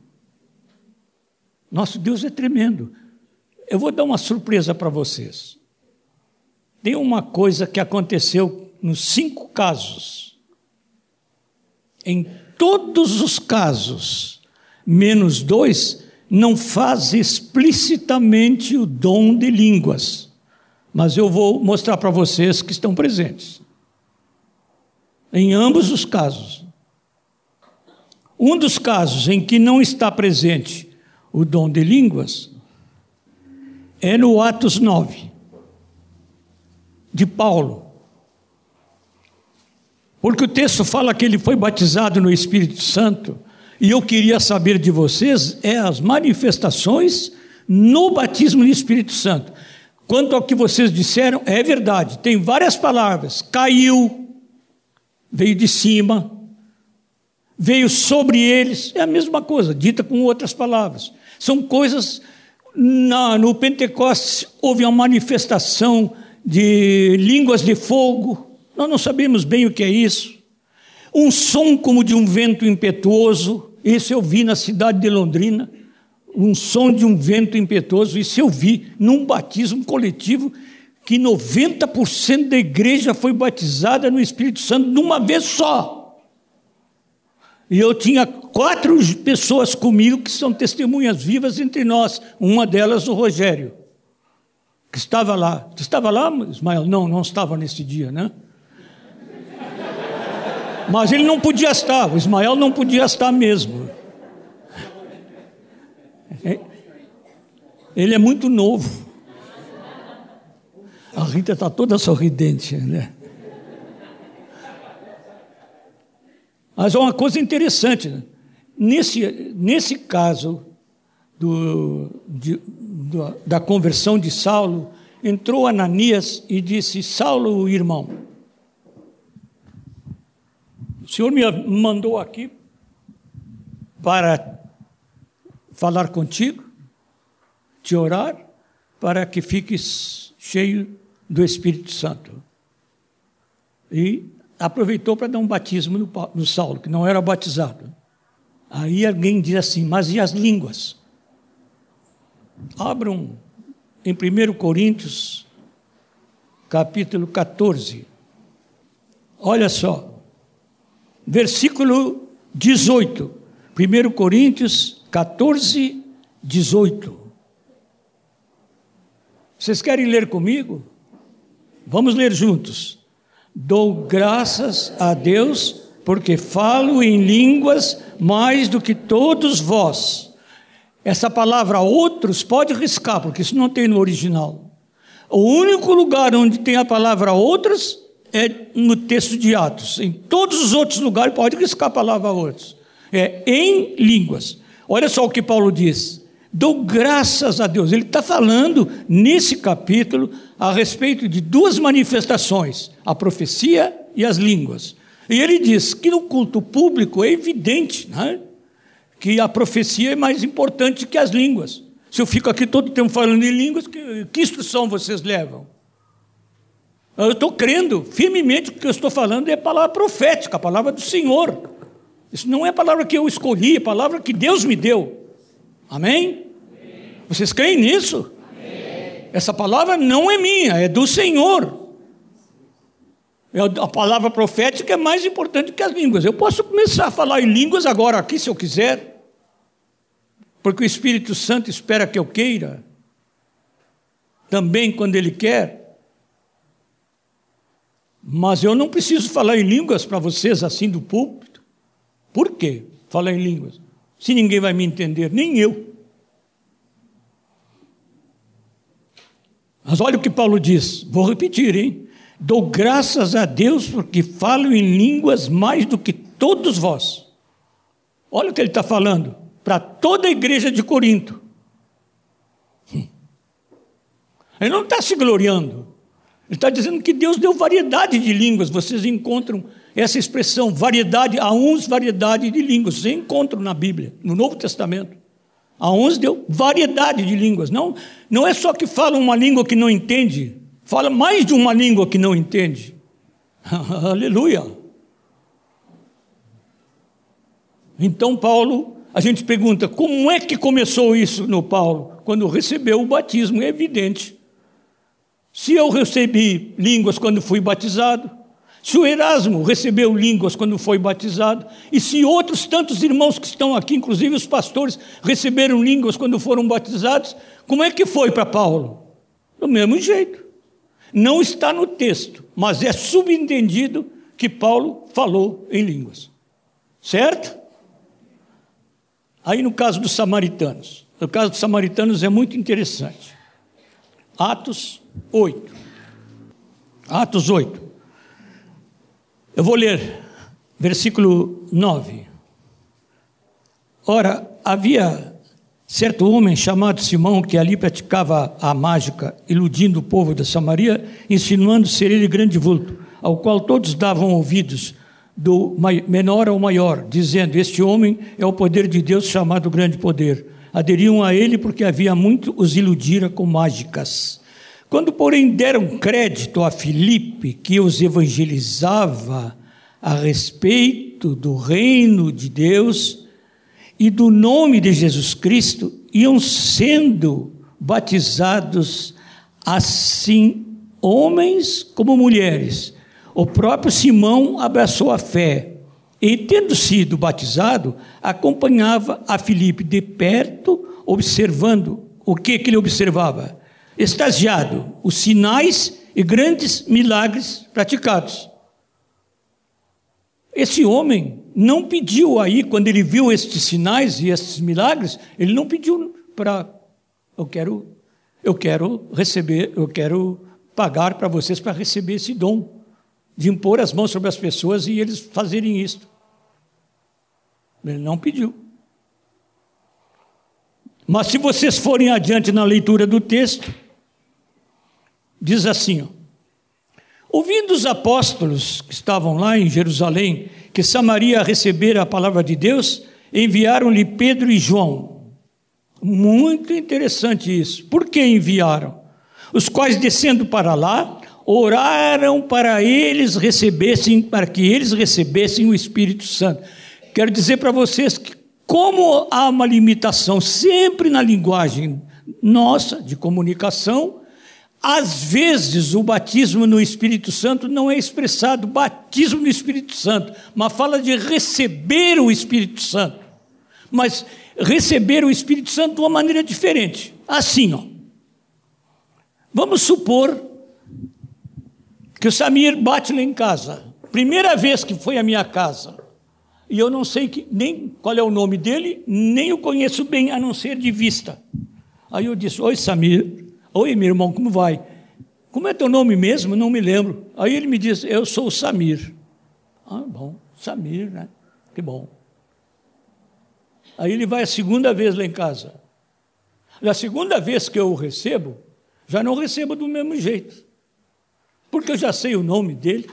Nosso Deus é tremendo. Eu vou dar uma surpresa para vocês. Tem uma coisa que aconteceu nos cinco casos. Em todos os casos, menos dois, não faz explicitamente o dom de línguas mas eu vou mostrar para vocês que estão presentes. Em ambos os casos. Um dos casos em que não está presente o dom de línguas é no Atos 9, de Paulo. Porque o texto fala que ele foi batizado no Espírito Santo, e eu queria saber de vocês é as manifestações no batismo no Espírito Santo. Quanto ao que vocês disseram, é verdade, tem várias palavras. Caiu, veio de cima, veio sobre eles, é a mesma coisa, dita com outras palavras. São coisas. Na, no Pentecostes houve uma manifestação de línguas de fogo, nós não sabemos bem o que é isso. Um som como de um vento impetuoso, isso eu vi na cidade de Londrina, um som de um vento impetuoso, isso eu vi num batismo coletivo que 90% da igreja foi batizada no Espírito Santo de uma vez só. E eu tinha quatro pessoas comigo que são testemunhas vivas entre nós. Uma delas, o Rogério, que estava lá. Tu estava lá, Ismael? Não, não estava nesse dia, né? Mas ele não podia estar, o Ismael não podia estar mesmo. É, ele é muito novo. A Rita está toda sorridente, né? Mas é uma coisa interessante. Nesse, nesse caso do, de, do, da conversão de Saulo, entrou Ananias e disse: Saulo, irmão, o Senhor me mandou aqui para falar contigo, te orar, para que fiques cheio do Espírito Santo. E aproveitou para dar um batismo no, no Saulo, que não era batizado. Aí alguém diz assim: Mas e as línguas? Abram em 1 Coríntios, capítulo 14. Olha só, versículo 18. 1 Coríntios 14, 18. Vocês querem ler comigo? Vamos ler juntos. Dou graças a Deus, porque falo em línguas mais do que todos vós. Essa palavra outros pode riscar, porque isso não tem no original. O único lugar onde tem a palavra outros é no texto de Atos. Em todos os outros lugares pode riscar a palavra outros. É em línguas. Olha só o que Paulo diz. Dou graças a Deus. Ele está falando nesse capítulo a respeito de duas manifestações: a profecia e as línguas. E ele diz que no culto público é evidente né, que a profecia é mais importante que as línguas. Se eu fico aqui todo o tempo falando em línguas, que, que instrução vocês levam? Eu estou crendo firmemente que o que eu estou falando é a palavra profética, a palavra do Senhor. Isso não é a palavra que eu escolhi, é a palavra que Deus me deu. Amém? Vocês creem nisso? Amém. Essa palavra não é minha, é do Senhor. É a palavra profética é mais importante que as línguas. Eu posso começar a falar em línguas agora aqui, se eu quiser, porque o Espírito Santo espera que eu queira, também quando Ele quer. Mas eu não preciso falar em línguas para vocês assim do púlpito. Por quê? Falar em línguas se ninguém vai me entender, nem eu. Mas olha o que Paulo diz, vou repetir, hein? Dou graças a Deus porque falo em línguas mais do que todos vós. Olha o que ele está falando para toda a igreja de Corinto. Ele não está se gloriando. Ele está dizendo que Deus deu variedade de línguas. Vocês encontram essa expressão, variedade, a uns variedade de línguas. Você encontra na Bíblia, no Novo Testamento. A uns deu variedade de línguas. Não, não é só que fala uma língua que não entende, fala mais de uma língua que não entende. Aleluia. Então, Paulo, a gente pergunta: como é que começou isso no Paulo? Quando recebeu o batismo, é evidente. Se eu recebi línguas quando fui batizado, se o Erasmo recebeu línguas quando foi batizado, e se outros tantos irmãos que estão aqui, inclusive os pastores, receberam línguas quando foram batizados, como é que foi para Paulo? Do mesmo jeito. Não está no texto, mas é subentendido que Paulo falou em línguas. Certo? Aí no caso dos samaritanos, o caso dos samaritanos é muito interessante. Atos 8. Atos 8. Eu vou ler versículo 9. Ora, havia certo homem chamado Simão que ali praticava a mágica, iludindo o povo da Samaria, insinuando ser ele grande vulto, ao qual todos davam ouvidos, do menor ao maior, dizendo: Este homem é o poder de Deus chamado grande poder. Aderiam a ele porque havia muito os iludira com mágicas. Quando, porém, deram crédito a Filipe, que os evangelizava a respeito do reino de Deus e do nome de Jesus Cristo, iam sendo batizados assim homens como mulheres. O próprio Simão abraçou a fé e, tendo sido batizado, acompanhava a Filipe de perto, observando o que, que ele observava? Extasiado, os sinais e grandes milagres praticados. Esse homem não pediu aí, quando ele viu estes sinais e estes milagres, ele não pediu para eu quero eu quero receber, eu quero pagar para vocês para receber esse dom de impor as mãos sobre as pessoas e eles fazerem isto. Ele não pediu. Mas se vocês forem adiante na leitura do texto, diz assim: ouvindo os apóstolos que estavam lá em Jerusalém, que Samaria recebera a palavra de Deus, enviaram-lhe Pedro e João. Muito interessante isso. Por que enviaram? Os quais, descendo para lá, oraram para eles recebessem, para que eles recebessem o Espírito Santo. Quero dizer para vocês que, como há uma limitação sempre na linguagem nossa de comunicação, às vezes o batismo no Espírito Santo não é expressado batismo no Espírito Santo, mas fala de receber o Espírito Santo. Mas receber o Espírito Santo de uma maneira diferente. Assim, ó. Vamos supor que o Samir bate lá em casa. Primeira vez que foi à minha casa. E eu não sei que, nem qual é o nome dele, nem o conheço bem, a não ser de vista. Aí eu disse: Oi, Samir. Oi, meu irmão, como vai? Como é teu nome mesmo? Não me lembro. Aí ele me disse: Eu sou o Samir. Ah, bom, Samir, né? Que bom. Aí ele vai a segunda vez lá em casa. Na segunda vez que eu o recebo, já não recebo do mesmo jeito. Porque eu já sei o nome dele,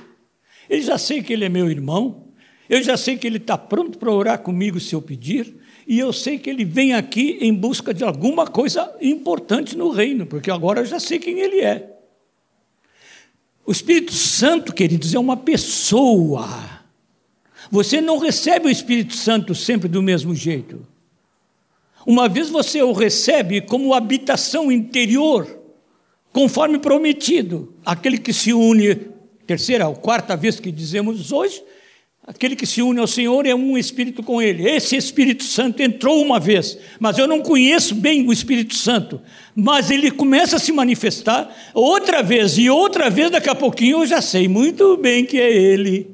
eu já sei que ele é meu irmão, eu já sei que ele está pronto para orar comigo se eu pedir, e eu sei que ele vem aqui em busca de alguma coisa importante no reino, porque agora eu já sei quem ele é. O Espírito Santo, queridos, é uma pessoa. Você não recebe o Espírito Santo sempre do mesmo jeito. Uma vez você o recebe como habitação interior, conforme prometido. Aquele que se une, terceira ou quarta vez que dizemos hoje, aquele que se une ao Senhor é um Espírito com Ele. Esse Espírito Santo entrou uma vez, mas eu não conheço bem o Espírito Santo. Mas ele começa a se manifestar outra vez e outra vez, daqui a pouquinho eu já sei muito bem que é Ele.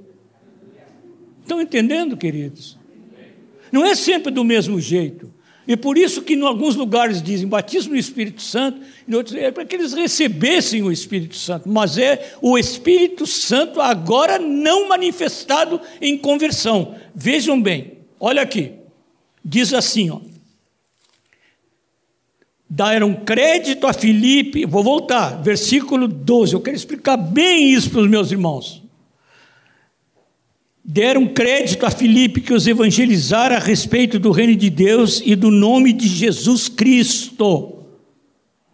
Estão entendendo, queridos? Não é sempre do mesmo jeito. E por isso que em alguns lugares dizem batismo no Espírito Santo, em outros é para que eles recebessem o Espírito Santo, mas é o Espírito Santo agora não manifestado em conversão. Vejam bem, olha aqui, diz assim, ó. Deram crédito a Filipe, vou voltar, versículo 12, eu quero explicar bem isso para os meus irmãos deram crédito a Filipe que os evangelizara a respeito do reino de Deus e do nome de Jesus Cristo.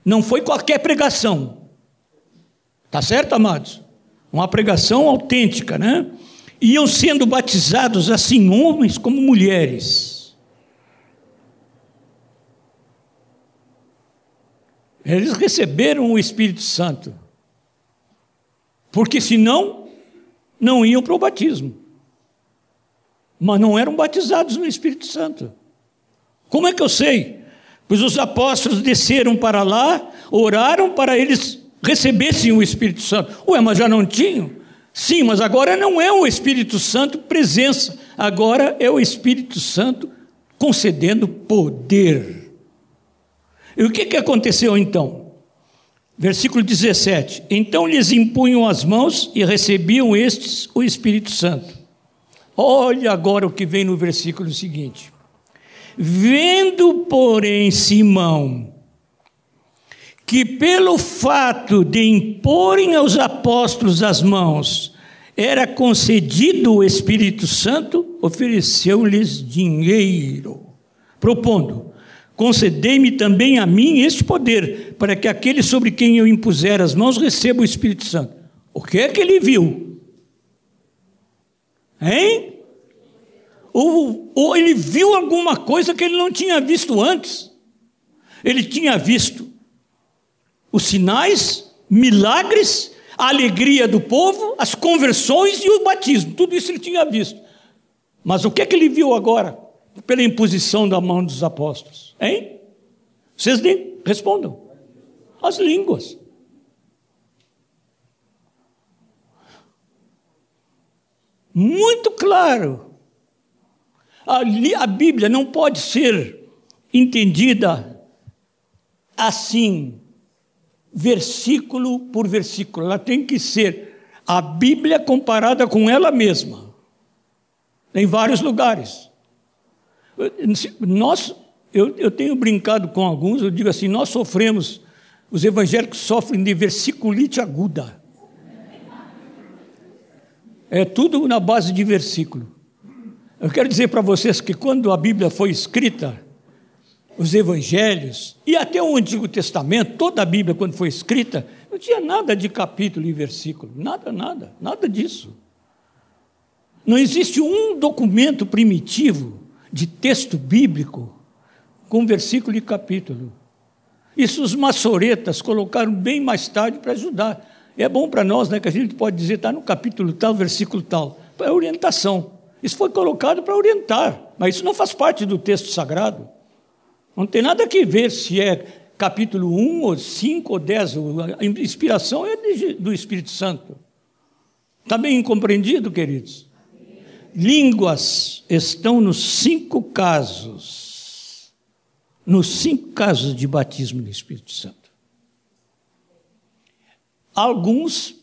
Não foi qualquer pregação. Tá certo, amados? Uma pregação autêntica, né? Iam sendo batizados assim homens como mulheres. Eles receberam o Espírito Santo. Porque senão não iam para o batismo mas não eram batizados no Espírito Santo. Como é que eu sei? Pois os apóstolos desceram para lá, oraram para eles recebessem o Espírito Santo. Ué, mas já não tinham? Sim, mas agora não é o Espírito Santo presença, agora é o Espírito Santo concedendo poder. E o que, que aconteceu então? Versículo 17: Então lhes impunham as mãos e recebiam estes o Espírito Santo. Olha agora o que vem no versículo seguinte. Vendo, porém, Simão, que pelo fato de imporem aos apóstolos as mãos, era concedido o Espírito Santo, ofereceu-lhes dinheiro, propondo: Concedei-me também a mim este poder, para que aquele sobre quem eu impuser as mãos receba o Espírito Santo. O que é que ele viu? Hein? Ou, ou ele viu alguma coisa que ele não tinha visto antes. Ele tinha visto os sinais, milagres, a alegria do povo, as conversões e o batismo. Tudo isso ele tinha visto. Mas o que é que ele viu agora? Pela imposição da mão dos apóstolos. Hein? Vocês respondam. As línguas. Muito claro. A, a Bíblia não pode ser entendida assim, versículo por versículo. Ela tem que ser a Bíblia comparada com ela mesma, em vários lugares. Nós, eu, eu tenho brincado com alguns, eu digo assim: nós sofremos, os evangélicos sofrem de versiculite aguda. É tudo na base de versículo. Eu quero dizer para vocês que quando a Bíblia foi escrita, os evangelhos e até o Antigo Testamento, toda a Bíblia, quando foi escrita, não tinha nada de capítulo e versículo, nada, nada, nada disso. Não existe um documento primitivo de texto bíblico com versículo e capítulo. Isso os maçoretas colocaram bem mais tarde para ajudar. É bom para nós, né, que a gente pode dizer, está no capítulo tal, versículo tal. É orientação. Isso foi colocado para orientar, mas isso não faz parte do texto sagrado. Não tem nada a ver se é capítulo 1 ou 5 ou 10. A inspiração é do Espírito Santo. Está bem compreendido, queridos? Línguas estão nos cinco casos. Nos cinco casos de batismo no Espírito Santo. Alguns,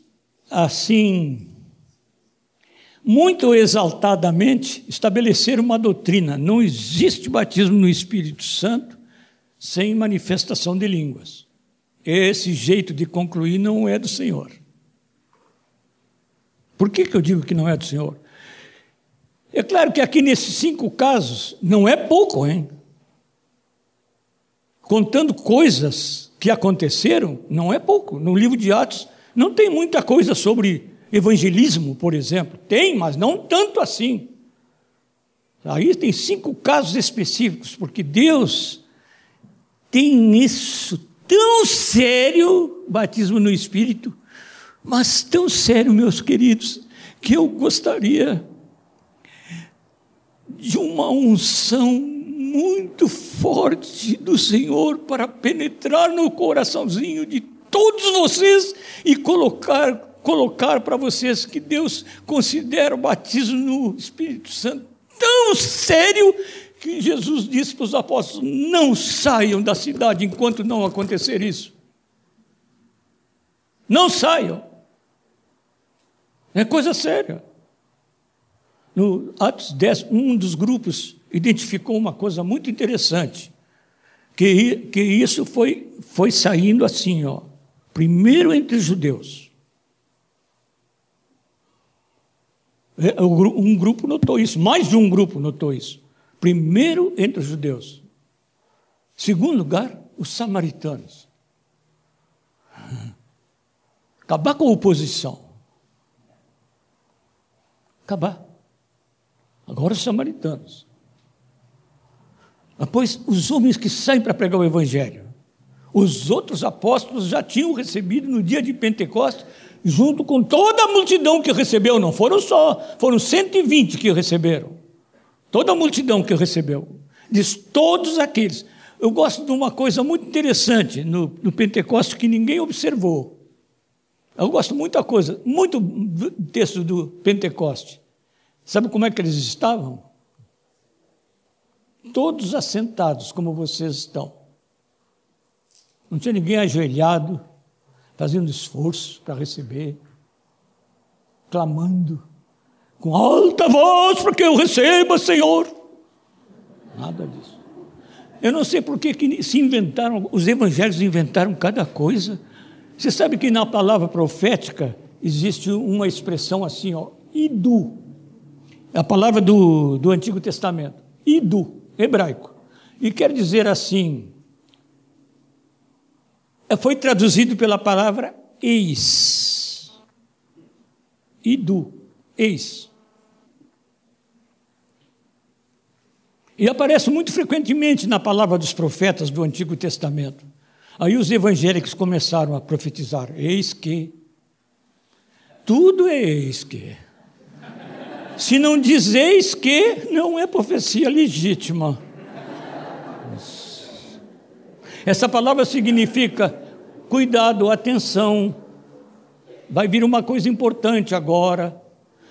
assim, muito exaltadamente, estabeleceram uma doutrina: não existe batismo no Espírito Santo sem manifestação de línguas. Esse jeito de concluir não é do Senhor. Por que, que eu digo que não é do Senhor? É claro que aqui nesses cinco casos, não é pouco, hein? Contando coisas que aconteceram, não é pouco. No livro de Atos, não tem muita coisa sobre evangelismo, por exemplo. Tem, mas não tanto assim. Aí tem cinco casos específicos, porque Deus tem isso tão sério, batismo no Espírito, mas tão sério, meus queridos, que eu gostaria de uma unção muito forte do Senhor para penetrar no coraçãozinho de todos vocês e colocar colocar para vocês que Deus considera o batismo no Espírito Santo tão sério que Jesus disse para os apóstolos: não saiam da cidade enquanto não acontecer isso. Não saiam. É coisa séria. No Atos 10, um dos grupos identificou uma coisa muito interessante, que, que isso foi, foi saindo assim, ó, primeiro entre os judeus. É, um grupo notou isso, mais de um grupo notou isso. Primeiro, entre os judeus. Segundo lugar, os samaritanos. Acabar com a oposição. Acabar. Agora os samaritanos. Depois, os homens que saem para pregar o Evangelho. Os outros apóstolos já tinham recebido no dia de Pentecostes junto com toda a multidão que recebeu, não foram só, foram 120 que receberam. Toda a multidão que recebeu. Diz todos aqueles. Eu gosto de uma coisa muito interessante no, no Pentecostes que ninguém observou. Eu gosto muita coisa, muito texto do Pentecoste. Sabe como é que eles estavam? Todos assentados, como vocês estão. Não tinha ninguém ajoelhado, fazendo esforço para receber, clamando com alta voz para que eu receba, Senhor. Nada disso. Eu não sei por que se inventaram, os evangelhos inventaram cada coisa. Você sabe que na palavra profética existe uma expressão assim, ó, idu. É a palavra do, do Antigo Testamento. Idu, hebraico. E quer dizer assim, é, foi traduzido pela palavra eis. Idu, eis. E aparece muito frequentemente na palavra dos profetas do Antigo Testamento. Aí os evangélicos começaram a profetizar: eis que. Tudo é eis que. Se não diz eis que, não é profecia legítima. Essa palavra significa cuidado, atenção. Vai vir uma coisa importante agora.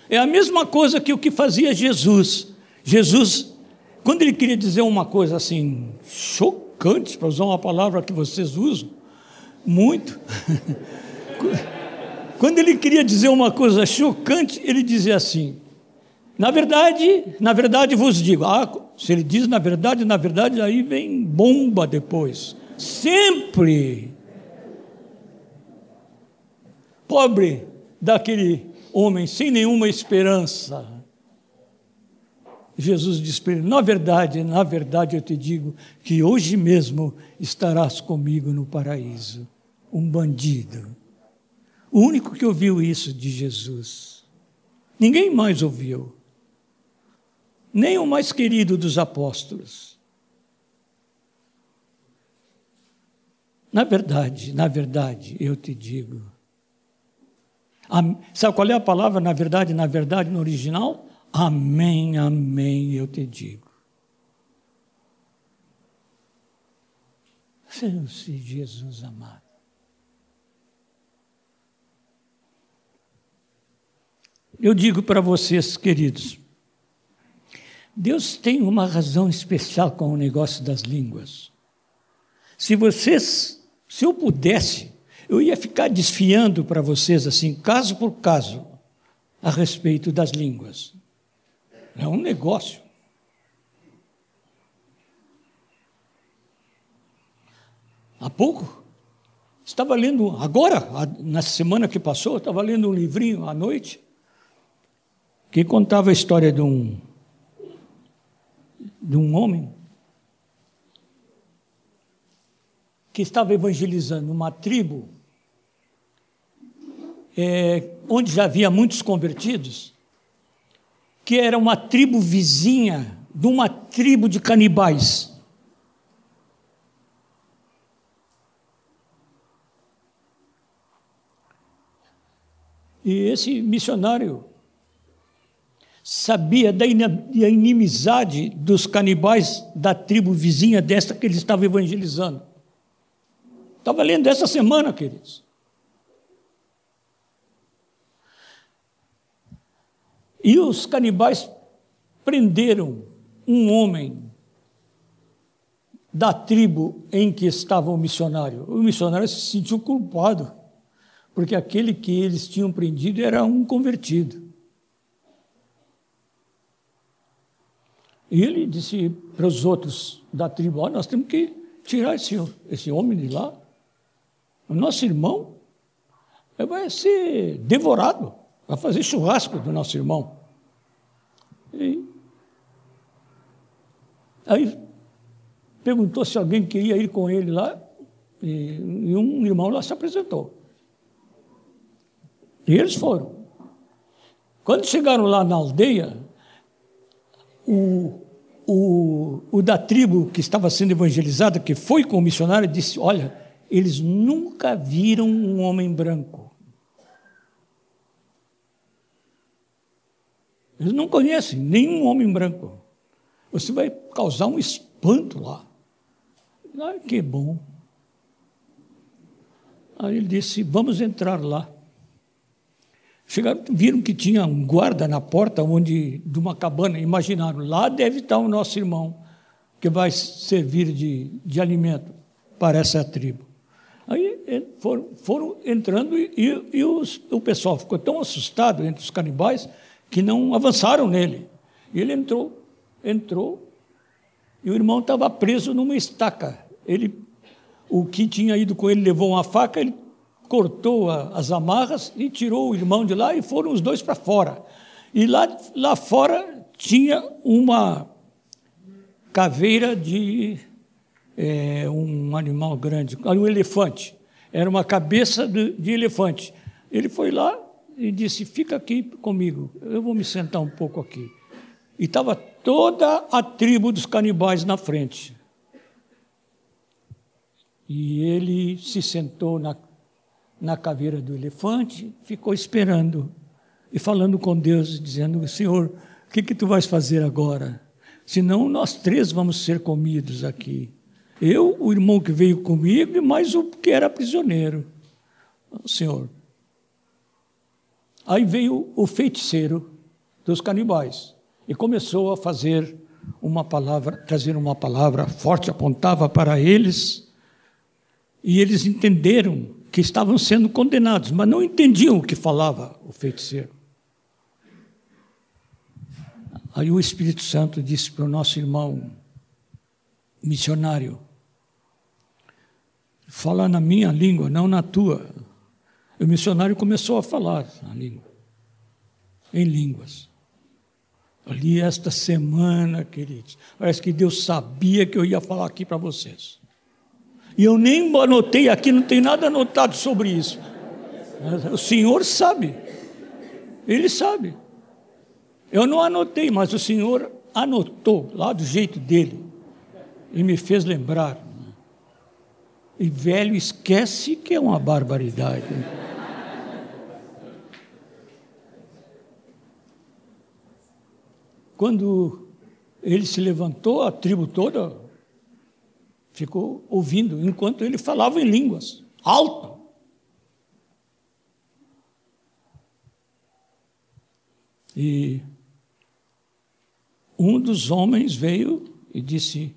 É a mesma coisa que o que fazia Jesus. Jesus, quando ele queria dizer uma coisa assim, chocante, para usar uma palavra que vocês usam, muito. quando ele queria dizer uma coisa chocante, ele dizia assim: na verdade, na verdade vos digo. Ah, se ele diz na verdade, na verdade, aí vem bomba depois sempre pobre daquele homem sem nenhuma esperança. Jesus disse para ele: Na verdade, na verdade eu te digo que hoje mesmo estarás comigo no paraíso. Um bandido. O único que ouviu isso de Jesus. Ninguém mais ouviu. Nem o mais querido dos apóstolos. Na verdade, na verdade, eu te digo. Sabe qual é a palavra na verdade, na verdade, no original? Amém, amém, eu te digo. Seu Jesus amado. Eu digo para vocês, queridos, Deus tem uma razão especial com o negócio das línguas. Se vocês se eu pudesse, eu ia ficar desfiando para vocês, assim, caso por caso, a respeito das línguas. É um negócio. Há pouco, estava lendo, agora, na semana que passou, estava lendo um livrinho à noite, que contava a história de um, de um homem que estava evangelizando uma tribo é, onde já havia muitos convertidos, que era uma tribo vizinha de uma tribo de canibais. E esse missionário sabia da inimizade dos canibais da tribo vizinha desta que ele estava evangelizando. Estava lendo essa semana, queridos. E os canibais prenderam um homem da tribo em que estava o missionário. O missionário se sentiu culpado, porque aquele que eles tinham prendido era um convertido. E ele disse para os outros da tribo: oh, Nós temos que tirar esse, esse homem de lá. O nosso irmão vai ser devorado, vai fazer churrasco do nosso irmão. E aí perguntou se alguém queria ir com ele lá, e, e um irmão lá se apresentou. E eles foram. Quando chegaram lá na aldeia, o, o, o da tribo que estava sendo evangelizada, que foi com o missionário, disse: Olha, eles nunca viram um homem branco. Eles não conhecem nenhum homem branco. Você vai causar um espanto lá. Ah, que bom. Aí ele disse: Vamos entrar lá. Chegaram, viram que tinha um guarda na porta onde, de uma cabana, imaginaram, lá deve estar o nosso irmão, que vai servir de, de alimento para essa tribo. Aí foram, foram entrando e, e, e os, o pessoal ficou tão assustado entre os canibais que não avançaram nele. E ele entrou, entrou, e o irmão estava preso numa estaca. Ele, o que tinha ido com ele levou uma faca, ele cortou a, as amarras e tirou o irmão de lá e foram os dois para fora. E lá, lá fora tinha uma caveira de é, um animal grande, um elefante. Era uma cabeça de, de elefante. Ele foi lá e disse: Fica aqui comigo, eu vou me sentar um pouco aqui. E estava toda a tribo dos canibais na frente. E ele se sentou na, na caveira do elefante, ficou esperando e falando com Deus, dizendo: Senhor, o que, que tu vais fazer agora? Senão nós três vamos ser comidos aqui. Eu, o irmão que veio comigo e mais o que era prisioneiro. Senhor. Aí veio o feiticeiro dos canibais e começou a fazer uma palavra, trazer uma palavra forte, apontava para eles, e eles entenderam que estavam sendo condenados, mas não entendiam o que falava o feiticeiro. Aí o Espírito Santo disse para o nosso irmão missionário: fala na minha língua, não na tua. O missionário começou a falar a língua, em línguas. Ali esta semana, queridos, parece que Deus sabia que eu ia falar aqui para vocês. E eu nem anotei aqui, não tem nada anotado sobre isso. O Senhor sabe, Ele sabe. Eu não anotei, mas o Senhor anotou lá do jeito dele e me fez lembrar. E velho esquece que é uma barbaridade. Quando ele se levantou, a tribo toda ficou ouvindo, enquanto ele falava em línguas, alto. E um dos homens veio e disse: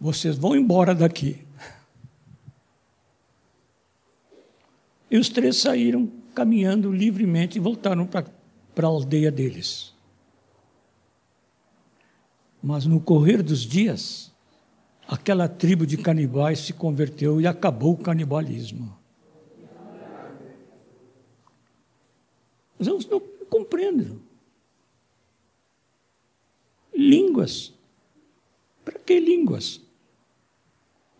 Vocês vão embora daqui. E os três saíram caminhando livremente e voltaram para a aldeia deles. Mas no correr dos dias, aquela tribo de canibais se converteu e acabou o canibalismo. Mas eu não compreendo. Línguas. Para que línguas?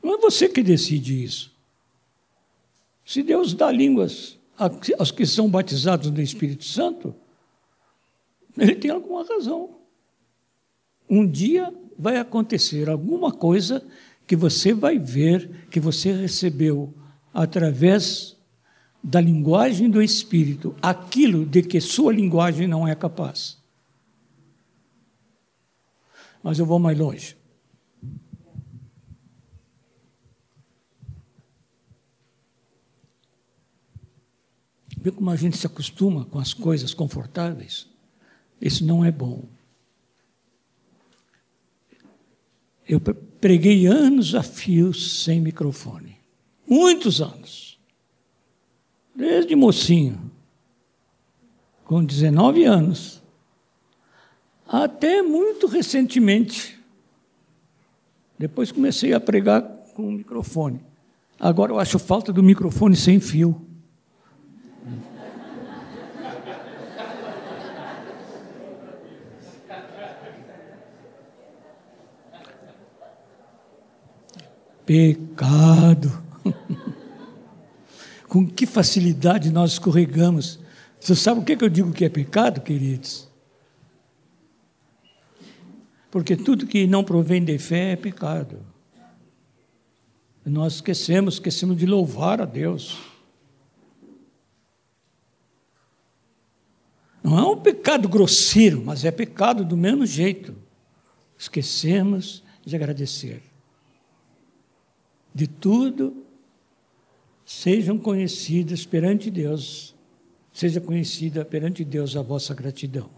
Não é você que decide isso. Se Deus dá línguas aos que são batizados no Espírito Santo, ele tem alguma razão. Um dia vai acontecer alguma coisa que você vai ver que você recebeu através da linguagem do Espírito, aquilo de que sua linguagem não é capaz. Mas eu vou mais longe. Vê como a gente se acostuma com as coisas confortáveis? Isso não é bom. Eu preguei anos a fio sem microfone. Muitos anos. Desde mocinho. Com 19 anos. Até muito recentemente. Depois comecei a pregar com o microfone. Agora eu acho falta do microfone sem fio. Pecado. Com que facilidade nós escorregamos. Você sabe o que eu digo que é pecado, queridos? Porque tudo que não provém de fé é pecado. Nós esquecemos, esquecemos de louvar a Deus. Não é um pecado grosseiro, mas é pecado do mesmo jeito. Esquecemos de agradecer de tudo, sejam conhecidas perante Deus, seja conhecida perante Deus a vossa gratidão.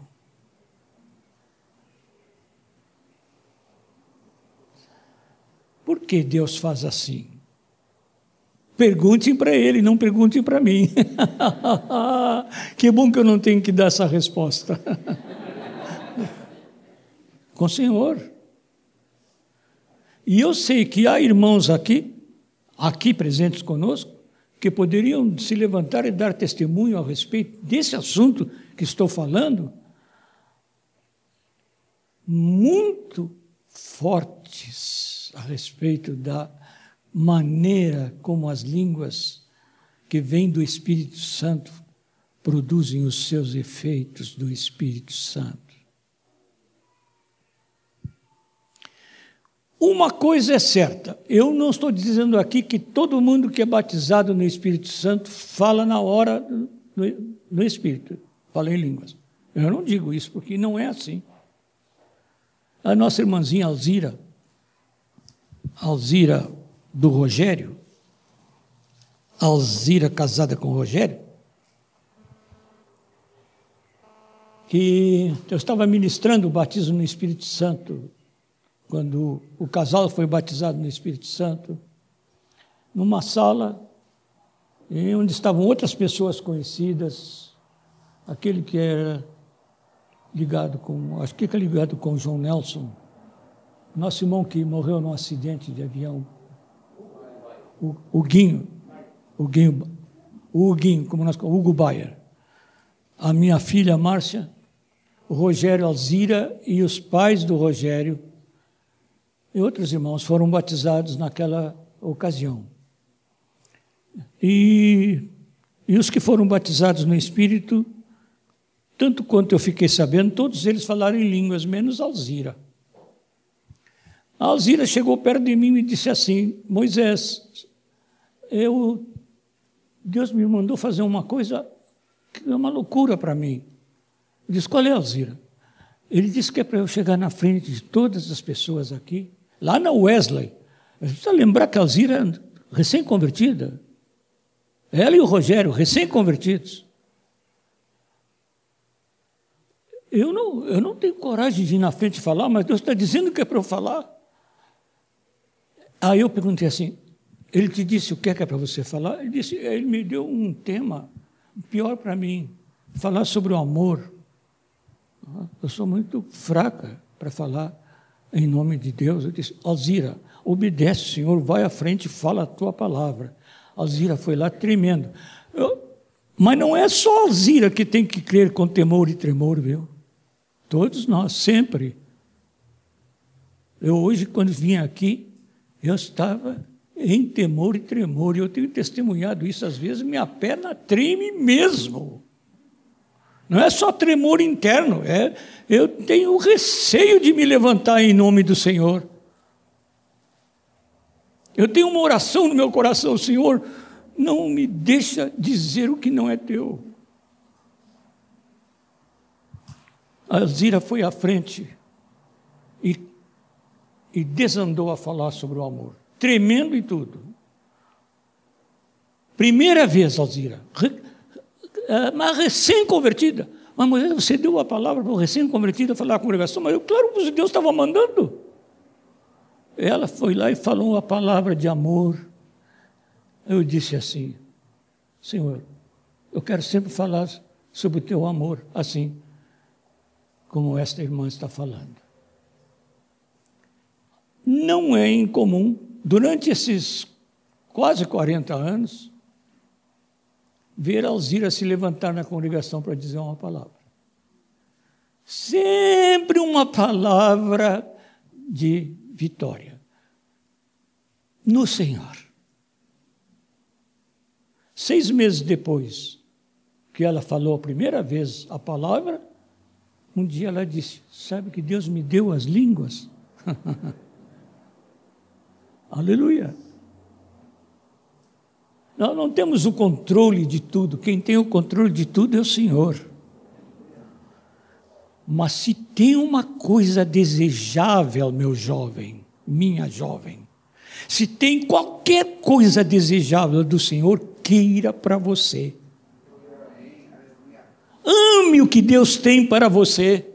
Por que Deus faz assim? Perguntem para Ele, não perguntem para mim. que bom que eu não tenho que dar essa resposta. Com o Senhor. E eu sei que há irmãos aqui, aqui presentes conosco, que poderiam se levantar e dar testemunho a respeito desse assunto que estou falando, muito fortes a respeito da maneira como as línguas que vêm do Espírito Santo produzem os seus efeitos do Espírito Santo. Uma coisa é certa, eu não estou dizendo aqui que todo mundo que é batizado no Espírito Santo fala na hora no, no Espírito, fala em línguas. Eu não digo isso porque não é assim. A nossa irmãzinha Alzira, Alzira do Rogério, Alzira casada com o Rogério, que eu estava ministrando o batismo no Espírito Santo quando o casal foi batizado no Espírito Santo, numa sala onde estavam outras pessoas conhecidas, aquele que era ligado com, acho que é ligado com João Nelson, nosso irmão que morreu num acidente de avião, o, o Guinho, o Guinho, o Guinho, como nós Hugo Bayer, a minha filha Márcia, o Rogério Alzira e os pais do Rogério e outros irmãos foram batizados naquela ocasião. E, e os que foram batizados no Espírito, tanto quanto eu fiquei sabendo, todos eles falaram em línguas, menos Alzira. A Alzira chegou perto de mim e disse assim: Moisés, eu, Deus me mandou fazer uma coisa que é uma loucura para mim. Eu disse: Qual é, Alzira? Ele disse que é para eu chegar na frente de todas as pessoas aqui lá na Wesley. A gente precisa lembrar que a Alzira é recém-convertida. Ela e o Rogério, recém-convertidos. Eu não, eu não tenho coragem de ir na frente falar, mas Deus está dizendo que é para eu falar. Aí eu perguntei assim: ele te disse o que é, que é para você falar? Ele disse: ele me deu um tema pior para mim, falar sobre o amor. Eu sou muito fraca para falar em nome de Deus. Eu disse: Alzira, obedece, Senhor, vai à frente e fala a tua palavra. Alzira foi lá tremendo. Eu, mas não é só Alzira que tem que crer com temor e tremor, viu? Todos nós, sempre. Eu hoje, quando vim aqui, eu estava em temor e tremor, e eu tenho testemunhado isso às vezes, minha perna treme mesmo. Não é só tremor interno, é eu tenho receio de me levantar em nome do Senhor. Eu tenho uma oração no meu coração, Senhor, não me deixa dizer o que não é teu. A Zira foi à frente e, e desandou a falar sobre o amor, tremendo e tudo. Primeira vez, Alzira, é, mas recém-convertida. Mas Moisés, você deu a palavra para o recém-convertido falar à congregação, mas eu, claro que Deus estava mandando. Ela foi lá e falou a palavra de amor. Eu disse assim, Senhor, eu quero sempre falar sobre o teu amor, assim como esta irmã está falando. Não é incomum, durante esses quase 40 anos, ver Alzira se levantar na congregação para dizer uma palavra. Sempre uma palavra de vitória. No Senhor. Seis meses depois que ela falou a primeira vez a palavra, um dia ela disse: Sabe que Deus me deu as línguas? Aleluia. Nós não temos o controle de tudo, quem tem o controle de tudo é o Senhor. Mas se tem uma coisa desejável, meu jovem, minha jovem, se tem qualquer coisa desejável do Senhor, queira para você. Ame o que Deus tem para você.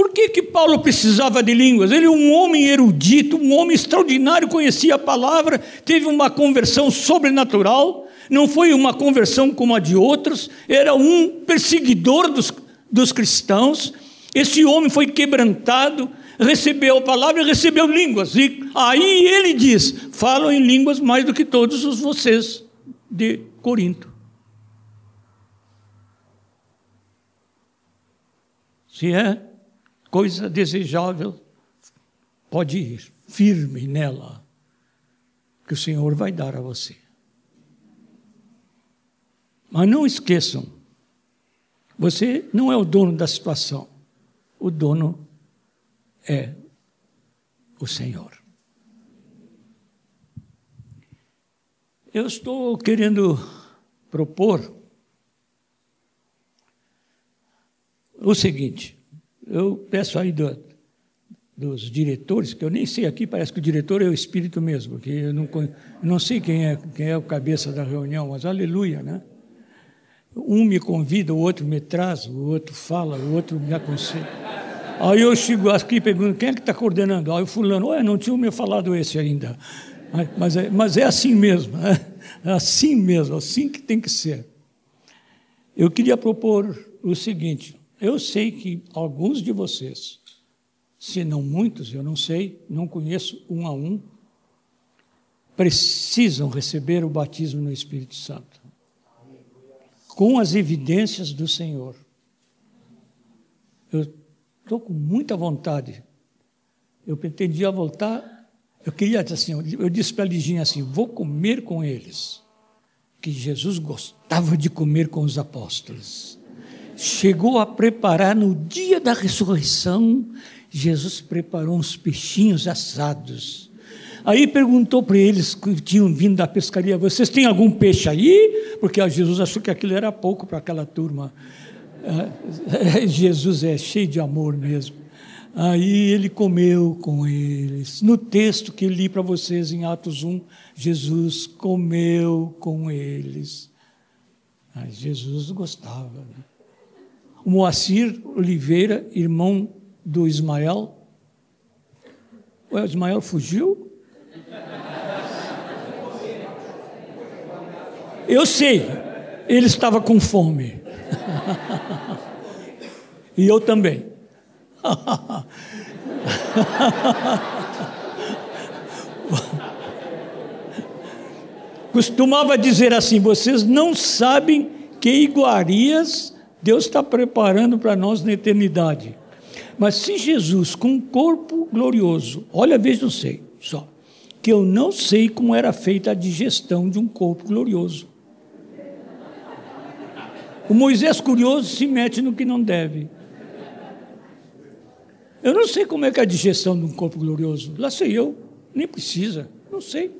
Por que, que Paulo precisava de línguas? Ele é um homem erudito, um homem extraordinário, conhecia a palavra, teve uma conversão sobrenatural, não foi uma conversão como a de outros, era um perseguidor dos, dos cristãos. Esse homem foi quebrantado, recebeu a palavra e recebeu línguas. E aí ele diz: falam em línguas mais do que todos os vocês de Corinto. Se é coisa desejável, pode ir firme nela, que o Senhor vai dar a você. Mas não esqueçam, você não é o dono da situação, o dono é o Senhor. Eu estou querendo propor o seguinte: eu peço aí do, dos diretores, que eu nem sei aqui, parece que o diretor é o espírito mesmo, que eu não, não sei quem é, quem é o cabeça da reunião, mas aleluia, né? Um me convida, o outro me traz, o outro fala, o outro me aconselha. Aí eu chego aqui e pergunto, quem é que está coordenando? Aí o fulano, olha, não tinha me falado esse ainda. Mas é, mas é assim mesmo, né? é assim mesmo, assim que tem que ser. Eu queria propor o seguinte, eu sei que alguns de vocês, se não muitos, eu não sei, não conheço um a um, precisam receber o batismo no Espírito Santo com as evidências do Senhor. Eu estou com muita vontade. Eu pretendia voltar. Eu queria assim, eu disse para a Liginha assim: vou comer com eles. Que Jesus gostava de comer com os apóstolos chegou a preparar no dia da ressurreição, Jesus preparou uns peixinhos assados. Aí perguntou para eles que tinham vindo da pescaria: vocês têm algum peixe aí? Porque Jesus achou que aquilo era pouco para aquela turma. É, Jesus é cheio de amor mesmo. Aí ele comeu com eles. No texto que li para vocês em Atos 1, Jesus comeu com eles. Mas Jesus gostava. Né? Moacir Oliveira, irmão do Ismael. O Ismael fugiu? Eu sei, ele estava com fome. e eu também. Costumava dizer assim: vocês não sabem que iguarias Deus está preparando para nós na eternidade. Mas se Jesus, com um corpo glorioso, olha, veja, eu sei, só, que eu não sei como era feita a digestão de um corpo glorioso. O Moisés curioso se mete no que não deve. Eu não sei como é que é a digestão de um corpo glorioso. Lá sei eu, nem precisa, não sei.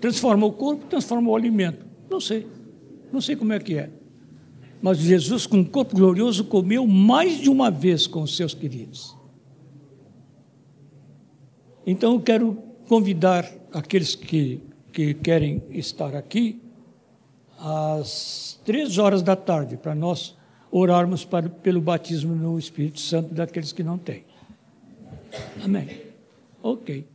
Transforma o corpo, transforma o alimento. Não sei. Não sei como é que é. Mas Jesus, com um corpo glorioso, comeu mais de uma vez com os seus queridos. Então eu quero convidar aqueles que, que querem estar aqui às três horas da tarde, para nós orarmos para, pelo batismo no Espírito Santo daqueles que não têm. Amém. Ok.